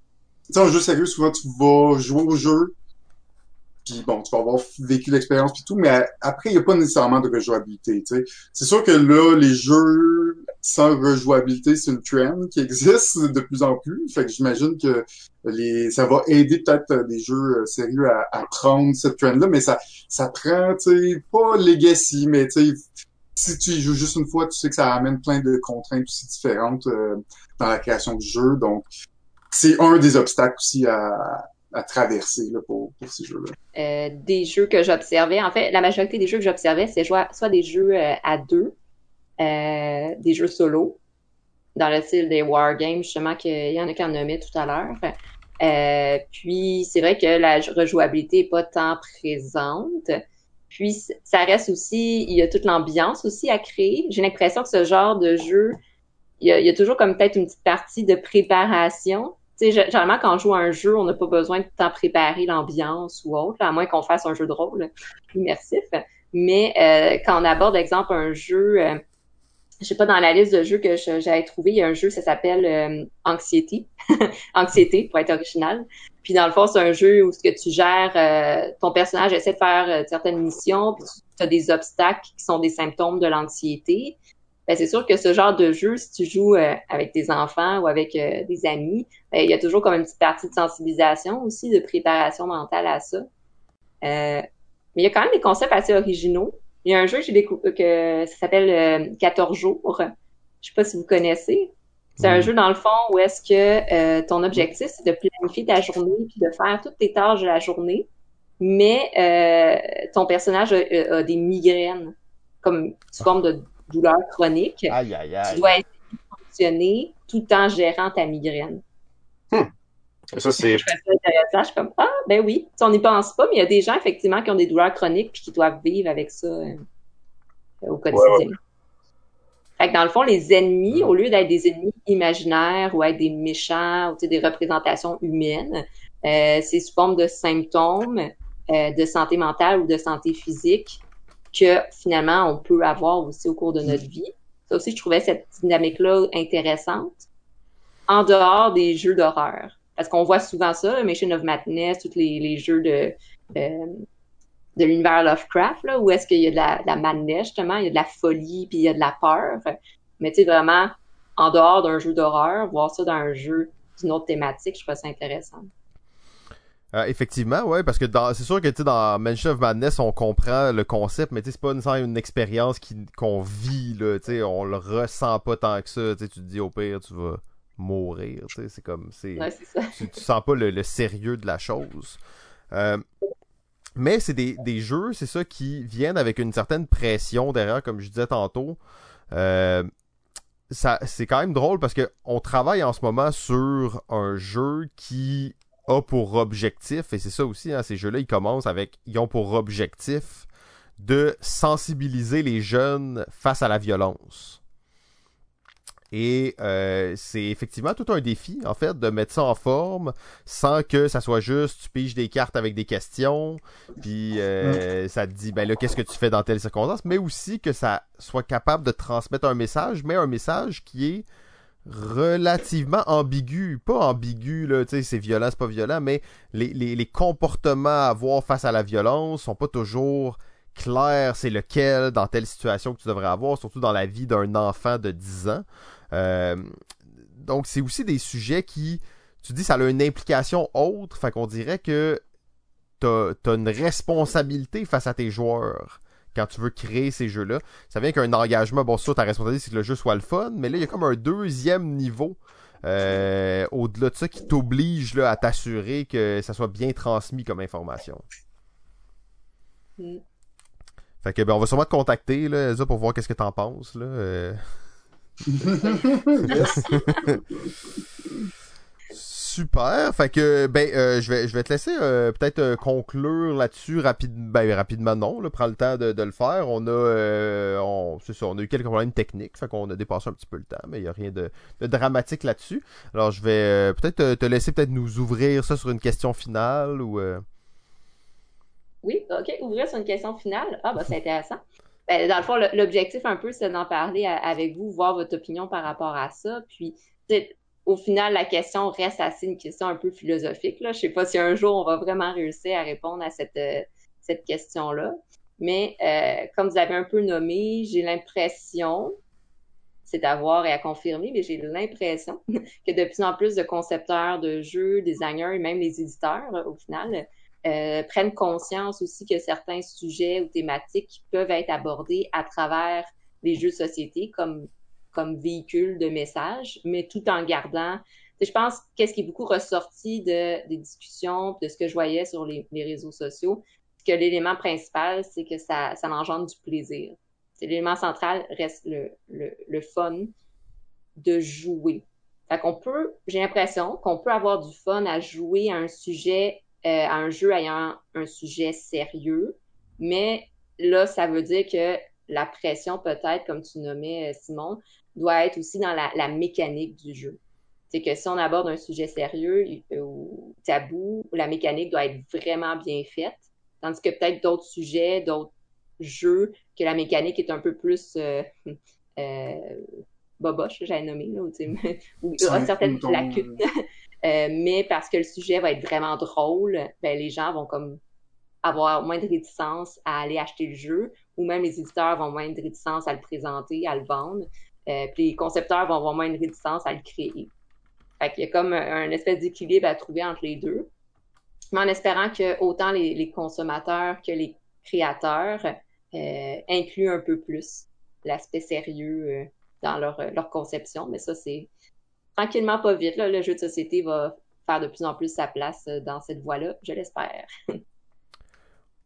tu sais, en jeu sérieux, souvent, tu vas jouer au jeu, puis bon, tu vas avoir vécu l'expérience puis tout, mais après, il n'y a pas nécessairement de rejouabilité, tu sais. C'est sûr que là, les jeux sans rejouabilité, c'est une trend qui existe de plus en plus. Fait que j'imagine que les, ça va aider peut-être des jeux sérieux à, à prendre cette trend-là, mais ça, ça prend, tu sais, pas legacy, mais tu sais, si tu y joues juste une fois, tu sais que ça amène plein de contraintes aussi différentes euh, dans la création du jeu. Donc, c'est un des obstacles aussi à, à traverser là, pour, pour, ces jeux-là. Euh, des jeux que j'observais, en fait, la majorité des jeux que j'observais, c'est soit des jeux euh, à deux, euh, des jeux solo, dans le style des wargames, justement, qu'il y en a qui en nommaient tout à l'heure. Euh, puis, c'est vrai que la rejouabilité est pas tant présente. Puis ça reste aussi, il y a toute l'ambiance aussi à créer. J'ai l'impression que ce genre de jeu, il y a, toujours comme peut-être une petite partie de préparation. Généralement quand on joue à un jeu, on n'a pas besoin de tant préparer l'ambiance ou autre, à moins qu'on fasse un jeu de rôle immersif. Mais euh, quand on aborde, exemple, un jeu, euh, je sais pas, dans la liste de jeux que j'avais trouvé, il y a un jeu, ça s'appelle euh, Anxiety. Anxiété, pour être original. Puis dans le fond, c'est un jeu où ce que tu gères, ton personnage essaie de faire certaines missions, puis tu as des obstacles qui sont des symptômes de l'anxiété. Ben, c'est sûr que ce genre de jeu, si tu joues euh, avec tes enfants ou avec des amis, ben, il y a toujours comme une petite partie de sensibilisation aussi, de préparation mentale à ça. mais il y a quand même des concepts assez originaux. Il y a un jeu que j'ai découvert que ça s'appelle 14 jours. Je sais pas si vous connaissez. C'est un jeu, dans le fond, où est-ce que euh, ton objectif, c'est de planifier ta journée puis de faire toutes tes tâches de la journée, mais euh, ton personnage a, des migraines comme sous forme de douleur chronique. Aïe, aïe, aïe. Tu dois essayer de fonctionner tout en gérant ta migraine. Hmm. Ça, c'est. Je intéressant. Je suis comme, ah, ben oui. on n'y pense pas, mais il y a des gens, effectivement, qui ont des douleurs chroniques puis qui doivent vivre avec ça euh, au quotidien. Fait que dans le fond, les ennemis, au lieu d'être des ennemis imaginaires ou être des méchants ou des représentations humaines, euh, c'est sous forme de symptômes euh, de santé mentale ou de santé physique que finalement on peut avoir aussi au cours de notre vie. Ça aussi, je trouvais cette dynamique-là intéressante en dehors des jeux d'horreur. Parce qu'on voit souvent ça, Mission of Madness, tous les, les jeux de, euh, de l'univers Lovecraft, là, où est-ce qu'il y a de la, de la, madness, justement, il y a de la folie, puis il y a de la peur. Mais tu sais, vraiment, en dehors d'un jeu d'horreur, voir ça dans un jeu d'une autre thématique, je trouve ça intéressant. Euh, effectivement, ouais, parce que c'est sûr que tu dans Mansion of Madness, on comprend le concept, mais c'est pas nécessairement une expérience qu'on vit, là, tu on le ressent pas tant que ça, tu te dis au pire, tu vas mourir, c'est comme, c'est, tu, sens pas le, sérieux de la chose. Euh, mais c'est des, des, jeux, c'est ça, qui viennent avec une certaine pression derrière, comme je disais tantôt. Euh, ça, c'est quand même drôle parce que on travaille en ce moment sur un jeu qui a pour objectif, et c'est ça aussi, hein, ces jeux-là, ils commencent avec, ils ont pour objectif de sensibiliser les jeunes face à la violence. Et euh, c'est effectivement tout un défi, en fait, de mettre ça en forme sans que ça soit juste tu piges des cartes avec des questions, puis euh, ça te dit, ben là, qu'est-ce que tu fais dans telle circonstance, mais aussi que ça soit capable de transmettre un message, mais un message qui est relativement ambigu. Pas ambigu, là, tu sais, c'est violent, c'est pas violent, mais les, comportements à avoir face à la violence sont pas toujours clairs, c'est lequel dans telle situation que tu devrais avoir, surtout dans la vie d'un enfant de 10 ans. Euh, donc, c'est aussi des sujets qui, tu dis, ça a une implication autre, fait qu'on dirait que t'as as une responsabilité face à tes joueurs quand tu veux créer ces jeux-là. Ça vient qu'un engagement, bon, ça, ta responsabilité, c'est que le jeu soit le fun, mais là, il y a comme un deuxième niveau euh, au-delà de ça qui t'oblige à t'assurer que ça soit bien transmis comme information. Mm. Fait que ben on va sûrement te contacter là, pour voir qu'est-ce que t'en penses là. Euh. yes. Super. Fait que ben euh, je vais te laisser euh, peut-être euh, conclure là-dessus rapidement. Ben, rapidement non, prends le temps de, le faire. On a on c'est eu quelques problèmes techniques, fait qu'on a dépassé un petit peu le temps, mais il y a rien de, dramatique là-dessus. Alors je vais peut-être te laisser peut-être nous ouvrir ça sur une question finale ou Oui, OK, ouvrir sur une question finale. Ah bah c'est intéressant. Ben, dans le fond, l'objectif un peu, c'est d'en parler avec vous, voir votre opinion par rapport à ça. Puis, au final, la question reste assez une question un peu philosophique. Là. Je sais pas si un jour on va vraiment réussir à répondre à cette, euh, cette question-là. Mais euh, comme vous avez un peu nommé, j'ai l'impression, c'est à voir et à confirmer, mais j'ai l'impression que de plus en plus de concepteurs de jeux, designers et même les éditeurs, au final, euh, prennent conscience aussi que certains sujets ou thématiques peuvent être abordés à travers les jeux de société, comme comme véhicule de message, mais tout en gardant. Je pense qu'est-ce qui est beaucoup ressorti de, des discussions, de ce que je voyais sur les, réseaux sociaux, que l'élément principal, c'est que ça, ça engendre du plaisir. L'élément central reste le, le, le fun de jouer. Fait qu'on peut, j'ai l'impression qu'on peut avoir du fun à jouer à un sujet, euh, à un jeu ayant un sujet sérieux, mais là, ça veut dire que la pression, peut-être, comme tu nommais, euh, Simon, doit être aussi dans la, mécanique du jeu. C'est que si on aborde un sujet sérieux ou tabou, la mécanique doit être vraiment bien faite, tandis que peut-être d'autres sujets, d'autres jeux, que la mécanique est un peu plus euh, euh, boboche, j'avais nommé, là, ou aura certaines lacunes. Euh, mais parce que le sujet va être vraiment drôle, ben, les gens vont comme avoir moins de réticence à aller acheter le jeu, ou même les éditeurs vont moins de réticence à le présenter, à le vendre. Euh, puis les concepteurs vont avoir moins de réticence à le créer. Fait qu'il y a comme un, espèce d'équilibre à trouver entre les deux. Mais en espérant que autant les, consommateurs que les créateurs euh, incluent un peu plus l'aspect sérieux euh, dans leur, leur conception. Mais ça, c'est tranquillement pas vite. Là, le jeu de société va faire de plus en plus sa place dans cette voie-là, je l'espère.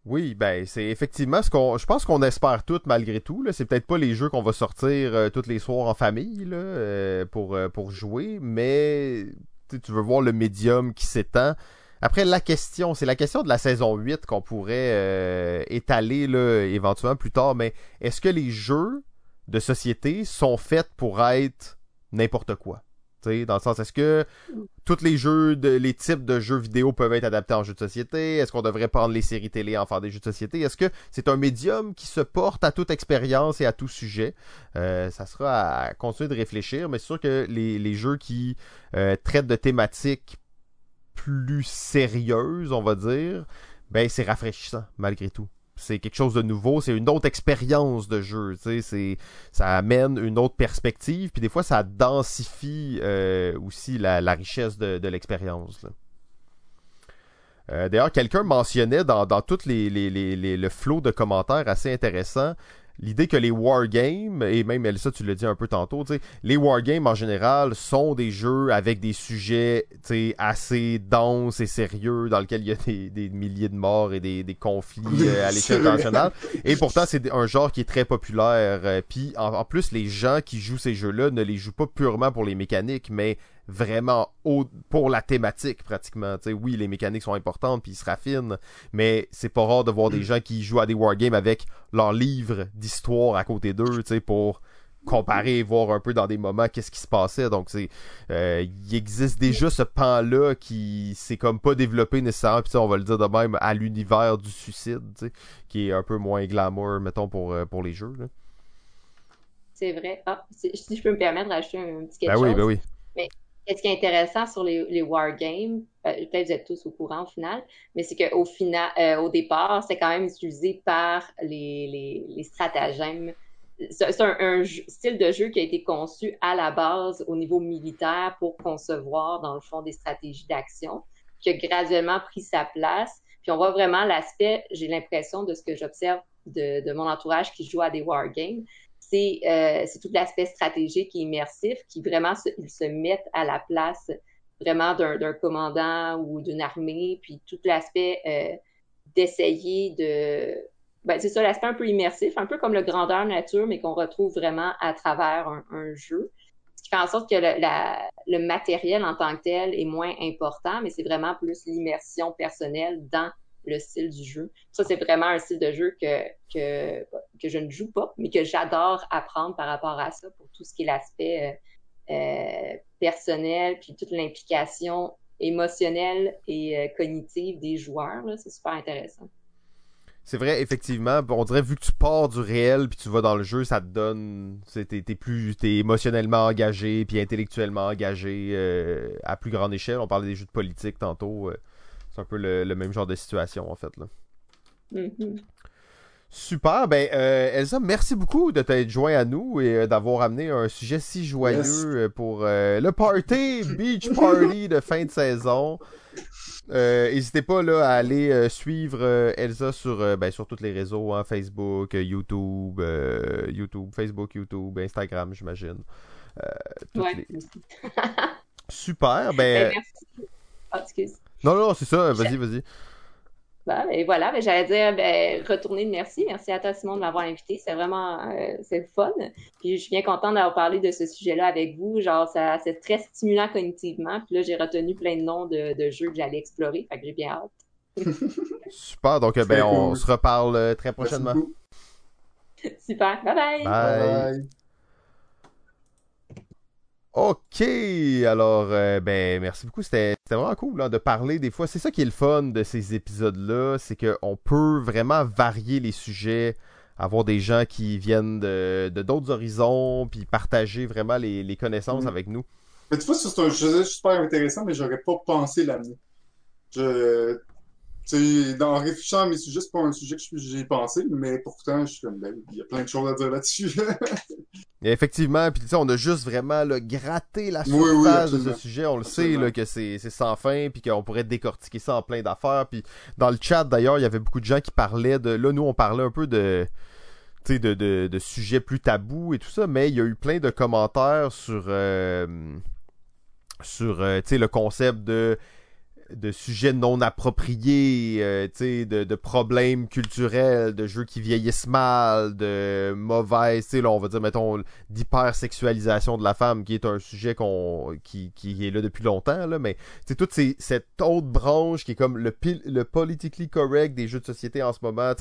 Oui, ben c'est effectivement ce qu'on. Je pense qu'on espère tout malgré tout. Là. C'est peut-être pas les jeux qu'on va sortir euh, tous les soirs en famille là, euh, pour, euh, pour jouer, mais tu veux voir le médium qui s'étend. Après, la question, c'est la question de la saison 8 qu'on pourrait étaler là, éventuellement plus tard, mais est-ce que les jeux de société sont faits pour être n'importe quoi? Dans le sens, est-ce que tous les jeux, les types de jeux vidéo peuvent être adaptés en jeux de société? Est-ce qu'on devrait prendre les séries télé en faire des jeux de société? Est-ce que c'est un médium qui se porte à toute expérience et à tout sujet? Euh, ça sera à continuer de réfléchir, mais c'est sûr que les, jeux qui euh, traitent de thématiques plus sérieuses, on va dire, ben c'est rafraîchissant malgré tout c'est quelque chose de nouveau, c'est une autre expérience de jeu, sais, ça amène une autre perspective, puis des fois ça densifie euh, aussi la, richesse de, l'expérience. Euh, d'ailleurs, quelqu'un mentionnait dans, dans les, le flot de commentaires assez intéressant l'idée que les wargames, et même Elsa, tu l'as dit un peu tantôt, les wargames en général sont des jeux avec des sujets assez denses et sérieux dans lesquels il y a des, milliers de morts et des, conflits euh, à l'échelle internationale. Et pourtant, c'est un genre qui est très populaire. Euh, puis en, plus, les gens qui jouent ces jeux-là ne les jouent pas purement pour les mécaniques, mais vraiment pour la thématique pratiquement. oui, les mécaniques sont importantes puis ils se raffinent, mais c'est pas rare de voir des gens qui jouent à des wargames avec leur livre d'histoire à côté d'eux, pour comparer et voir un peu dans des moments qu'est-ce qui se passait. Donc c'est euh, il existe déjà ce pan-là qui s'est comme pas développé nécessairement, puis on va le dire de même à l'univers du suicide, qui est un peu moins glamour, mettons, pour, euh, pour les jeux. C'est vrai. Ah, si je peux me permettre de rajouter un petit quelque ben chose. Oui, ben oui. Mais ce qui est intéressant sur les, les wargames, euh, peut-être vous êtes tous au courant au final, mais c'est qu'au final, euh, au départ, c'est quand même utilisé par les, les, les stratagèmes. C'est un, style de jeu qui a été conçu à la base au niveau militaire pour concevoir, dans le fond, des stratégies d'action, qui a graduellement pris sa place. Puis on voit vraiment l'aspect, j'ai l'impression de ce que j'observe de, de, mon entourage qui joue à des wargames, euh, c'est tout l'aspect stratégique et immersif qui vraiment se, ils se mettent à la place vraiment d'un commandant ou d'une armée, puis tout l'aspect euh, d'essayer de... Ben, c'est ça, l'aspect un peu immersif, un peu comme le grandeur nature, mais qu'on retrouve vraiment à travers un, jeu. Ce qui fait en sorte que le, le matériel en tant que tel est moins important, mais c'est vraiment plus l'immersion personnelle dans le style du jeu. Ça, c'est vraiment un style de jeu que, je ne joue pas, mais que j'adore apprendre par rapport à ça pour tout ce qui est l'aspect euh, euh personnel, puis toute l'implication émotionnelle et euh, cognitive des joueurs. C'est super intéressant. C'est vrai, effectivement. On dirait, vu que tu pars du réel puis tu vas dans le jeu, ça te donne. T'es es plus. T'es émotionnellement engagé puis intellectuellement engagé à plus grande échelle. On parlait des jeux de politique tantôt. C'est un peu le, même genre de situation, en fait. Là. Mm-hmm. Super. Ben, euh, Elsa, merci beaucoup de t'être joint à nous et euh, d'avoir amené un sujet si joyeux euh, pour le party, Beach Party de fin de saison. N'hésitez pas là, à aller suivre Elsa sur, ben, sur tous les réseaux, hein, Facebook, YouTube, YouTube, Facebook, YouTube, Instagram, j'imagine. Ouais, Super. Ben, ben merci. Excuse. Non, non, c'est ça. Vas-y, vas-y. Ben, et voilà, ben, j'allais dire ben, retourner de merci. Merci à toi, Simon, de m'avoir invité. C'est vraiment euh, c'est fun. Puis je suis bien contente d'avoir parlé de ce sujet-là avec vous. Genre, ça c'est très stimulant cognitivement. Puis là, j'ai retenu plein de noms de, de jeux que j'allais explorer. Fait que j'ai bien hâte. Super. Donc, ben, on se reparle euh, très prochainement. Super. Bye bye. Bye. bye. Ok, alors euh, ben merci beaucoup, c'était vraiment cool hein, de parler des fois. C'est ça qui est le fun de ces épisodes-là, c'est qu'on peut vraiment varier les sujets, avoir des gens qui viennent de d'autres horizons, puis partager vraiment les, connaissances mm. avec nous. Mais tu vois, c'est un sujet super intéressant, mais j'aurais pas pensé l'amener. Je, en réfléchissant à mes sujets, c'est pas un sujet que j'ai pensé, mais pourtant, je suis comme, ben, il y a plein de choses à dire là-dessus. effectivement, puis on a juste vraiment là, gratté la surface de ce sujet. On le sait là, que c'est sans fin, puis qu'on pourrait décortiquer ça en plein d'affaires. Puis dans le chat, d'ailleurs, il y avait beaucoup de gens qui parlaient de... Là, nous, on parlait un peu de... De, de, de, sujets plus tabous et tout ça, mais il y a eu plein de commentaires sur, euh, sur euh, le concept de de sujets non appropriés, euh, de, de problèmes culturels, de jeux qui vieillissent mal, de mauvaises, là, on va dire, mettons, d'hypersexualisation de la femme, qui est un sujet qu'on qui, qui est là depuis longtemps, là, mais toute ces, cette autre branche qui est comme le, le politically correct des jeux de société en ce moment,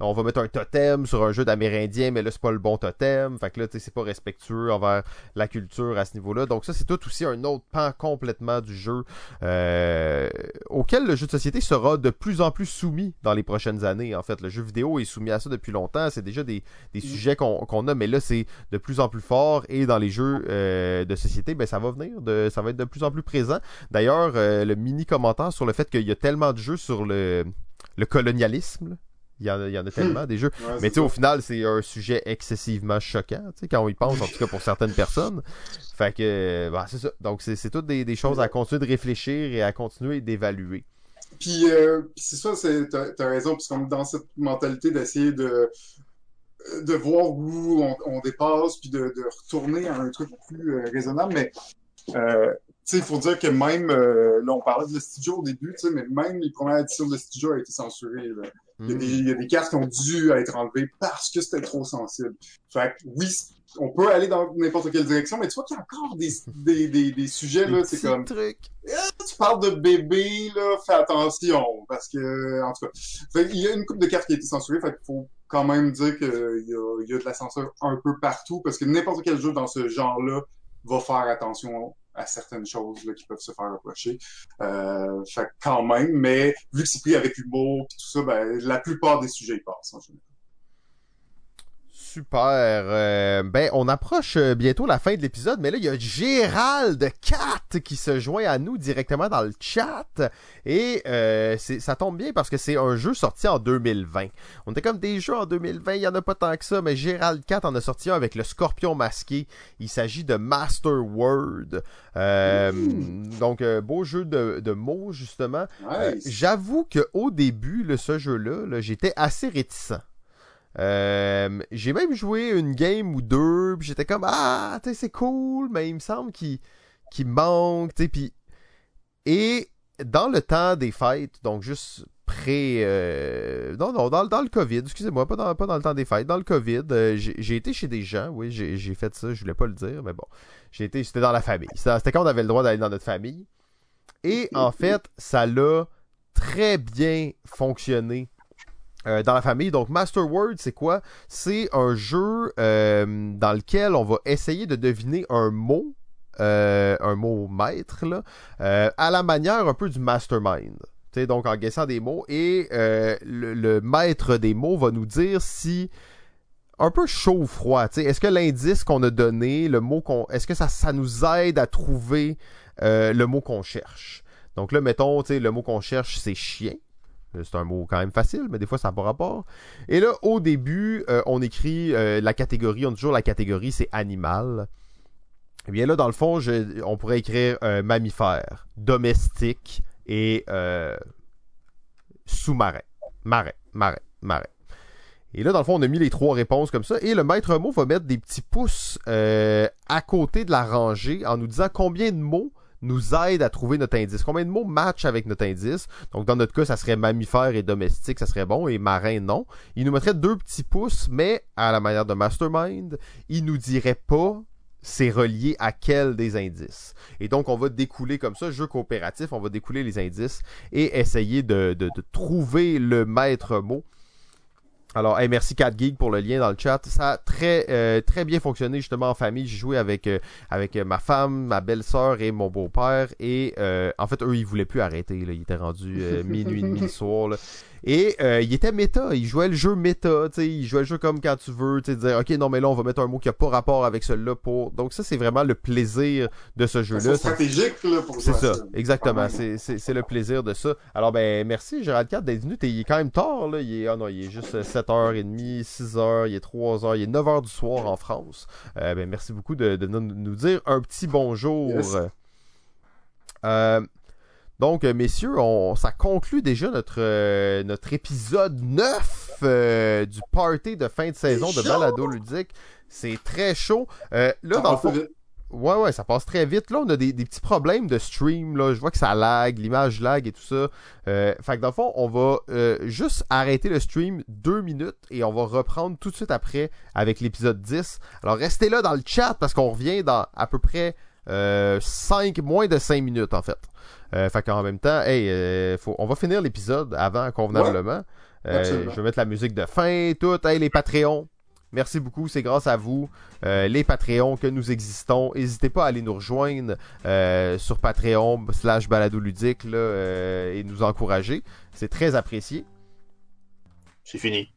on va mettre un totem sur un jeu d'Amérindien, mais là, c'est pas le bon totem, fait que là, c'est pas respectueux envers la culture à ce niveau-là, donc ça, c'est tout aussi un autre pan complètement du jeu, euh, auquel le jeu de société sera de plus en plus soumis dans les prochaines années. En fait, le jeu vidéo est soumis à ça depuis longtemps. C'est déjà des, des mm. sujets qu'on a, mais là, c'est de plus en plus fort. Et dans les jeux euh, de société, ben, ça va venir, de, ça va être de plus en plus présent. D'ailleurs, euh, le mini commentaire sur le fait qu'il y a tellement de jeux sur le, le colonialisme. Il y, en a, il y en a tellement des jeux. mais tu sais, au final, c'est un sujet excessivement choquant, tu sais, quand on y pense, en tout cas pour certaines personnes. Fait que, bah, c'est ça. Donc, c'est toutes des, des, choses à continuer de réfléchir et à continuer d'évaluer. Puis, euh, c'est ça, t'as as raison, puisqu'on est dans cette mentalité d'essayer de, de voir où on, on dépasse, puis de, de, retourner à un truc plus euh, raisonnable. Mais, euh, tu sais, il faut dire que même, euh, là, on parlait de le studio au début, tu sais, mais même les premières éditions de studio ont été censurées. Il, y a des, il, y a des, cartes qui ont dû être enlevées parce que c'était trop sensible. Fait que, oui, on peut aller dans n'importe quelle direction, mais tu vois qu'il y a encore des, des, des, des sujets, là, c'est comme... Truc. Eh, tu parles de bébé, là, fais attention, parce que, en tout cas, il y a une coupe de cartes qui a été censurée, fait qu'il faut quand même dire qu'il y a, il y a de la censure un peu partout, parce que n'importe quel jeu dans ce genre-là va faire attention à certaines choses là, qui peuvent se faire reprocher. Euh, fait quand même, mais vu que c'est pris avec humour et tout ça, ben, la plupart des sujets ils passent en général. Super. Euh, ben, on approche euh, bientôt la fin de l'épisode, mais là, il y a Gérald Cat qui se joint à nous directement dans le chat. Et euh, ça tombe bien parce que c'est un jeu sorti en 2020. On était comme des jeux en 2020, il y en a pas tant que ça, mais Gérald Cat en a sorti un avec le scorpion masqué. Il s'agit de Master Word. donc, beau jeu de, mots, justement. J'avoue que au début, ce jeu-là, -là, j'étais assez réticent. Euh, j'ai même joué une game ou deux, puis j'étais comme ah, tu c'est cool, mais il me semble qu'il manque, tu sais puis et dans le temps des fêtes, donc juste pré euh, non non dans, dans le Covid, excusez-moi, pas dans pas dans le temps des fêtes, dans le Covid, euh, j'ai été chez des gens, oui, j'ai fait ça, je voulais pas le dire, mais bon, j'ai été c'était dans la famille. C'était quand on avait le droit d'aller dans notre famille. Et en fait, ça l'a très bien fonctionné euh, dans la famille. Donc Master Word, c'est quoi? C'est un jeu euh, dans lequel on va essayer de deviner un mot, euh, un mot maître, à la manière un peu du Mastermind. sais donc en guessant des mots et le, maître des mots va nous dire si un peu chaud ou froid. Est-ce que l'indice qu'on a donné, le mot qu'on, est-ce que ça, ça nous aide à trouver le mot qu'on cherche? Donc là, mettons, le mot qu'on cherche, c'est chien. C'est un mot quand même facile, mais des fois ça n'a pas rapport. Et là, au début, euh, on écrit euh, la catégorie, on dit toujours la catégorie, c'est animal. Eh bien là, dans le fond, on pourrait écrire euh, mammifère, domestique et sous-marin. Marin, marin, marin. Et là, dans le fond, on a mis les trois réponses comme ça. Et le maître mot va mettre des petits pouces à côté de la rangée en nous disant combien de mots nous aide à trouver notre indice. Combien de mots matchent avec notre indice? Donc, dans notre cas, ça serait mammifère et domestique, ça serait bon, et marin, non. Il nous mettrait deux petits pouces, mais à la manière de Mastermind, il nous dirait pas c'est relié à quel des indices. Et donc, on va découler comme ça, jeu coopératif, on va découler les indices et essayer de, de trouver le maître mot alors, merci 4 Geek pour le lien dans le chat. Ça a très euh, très bien fonctionné justement en famille. J'ai joué avec euh, avec ma femme, ma belle-sœur et mon beau-père. Et euh, en fait, eux, ils voulaient plus arrêter. Là. Ils étaient rendus minuit et demi le soir. Là. Et euh, il était méta, il jouait le jeu méta, tu sais, il jouait le jeu comme quand tu veux, tu dire ok non mais là on va mettre un mot qui a pas rapport avec celui-là pour. Donc ça c'est vraiment le plaisir de ce jeu-là. C'est stratégique là pour C'est ça, exactement, c'est le plaisir de ça. Alors ben merci Gérald 4 d'être venu, il est quand même tard là, il est ah non, il est juste 7h30, 6h, il est 3h, il est 9h du soir en France. Euh, ben merci beaucoup de, nous dire un petit bonjour. Euh, donc, euh, messieurs, on, ça conclut déjà notre, euh, notre épisode 9 euh, du party de fin de saison de Balado Ludique. C'est très chaud. là, dans le fond... Ouais, ouais, ça passe très vite. Là, on a des, des petits problèmes de stream. Là. Je vois que ça lag, l'image lag et tout ça. Fait que dans le fond, on va juste arrêter le stream deux minutes et on va reprendre tout de suite après avec l'épisode 10. Alors, restez là dans le chat parce qu'on revient dans à peu près euh, 5, moins de 5 minutes en fait. Euh, fait qu'en même temps, hey, euh, faut, on va finir l'épisode avant convenablement. Euh, je vais mettre la musique de fin, tout. Hey, les Patreons, merci beaucoup, c'est grâce à vous, euh, les Patreons, que nous existons. N'hésitez pas à aller nous rejoindre euh, sur Patreon slash balado ludique là, euh, et nous encourager. C'est très apprécié. C'est fini.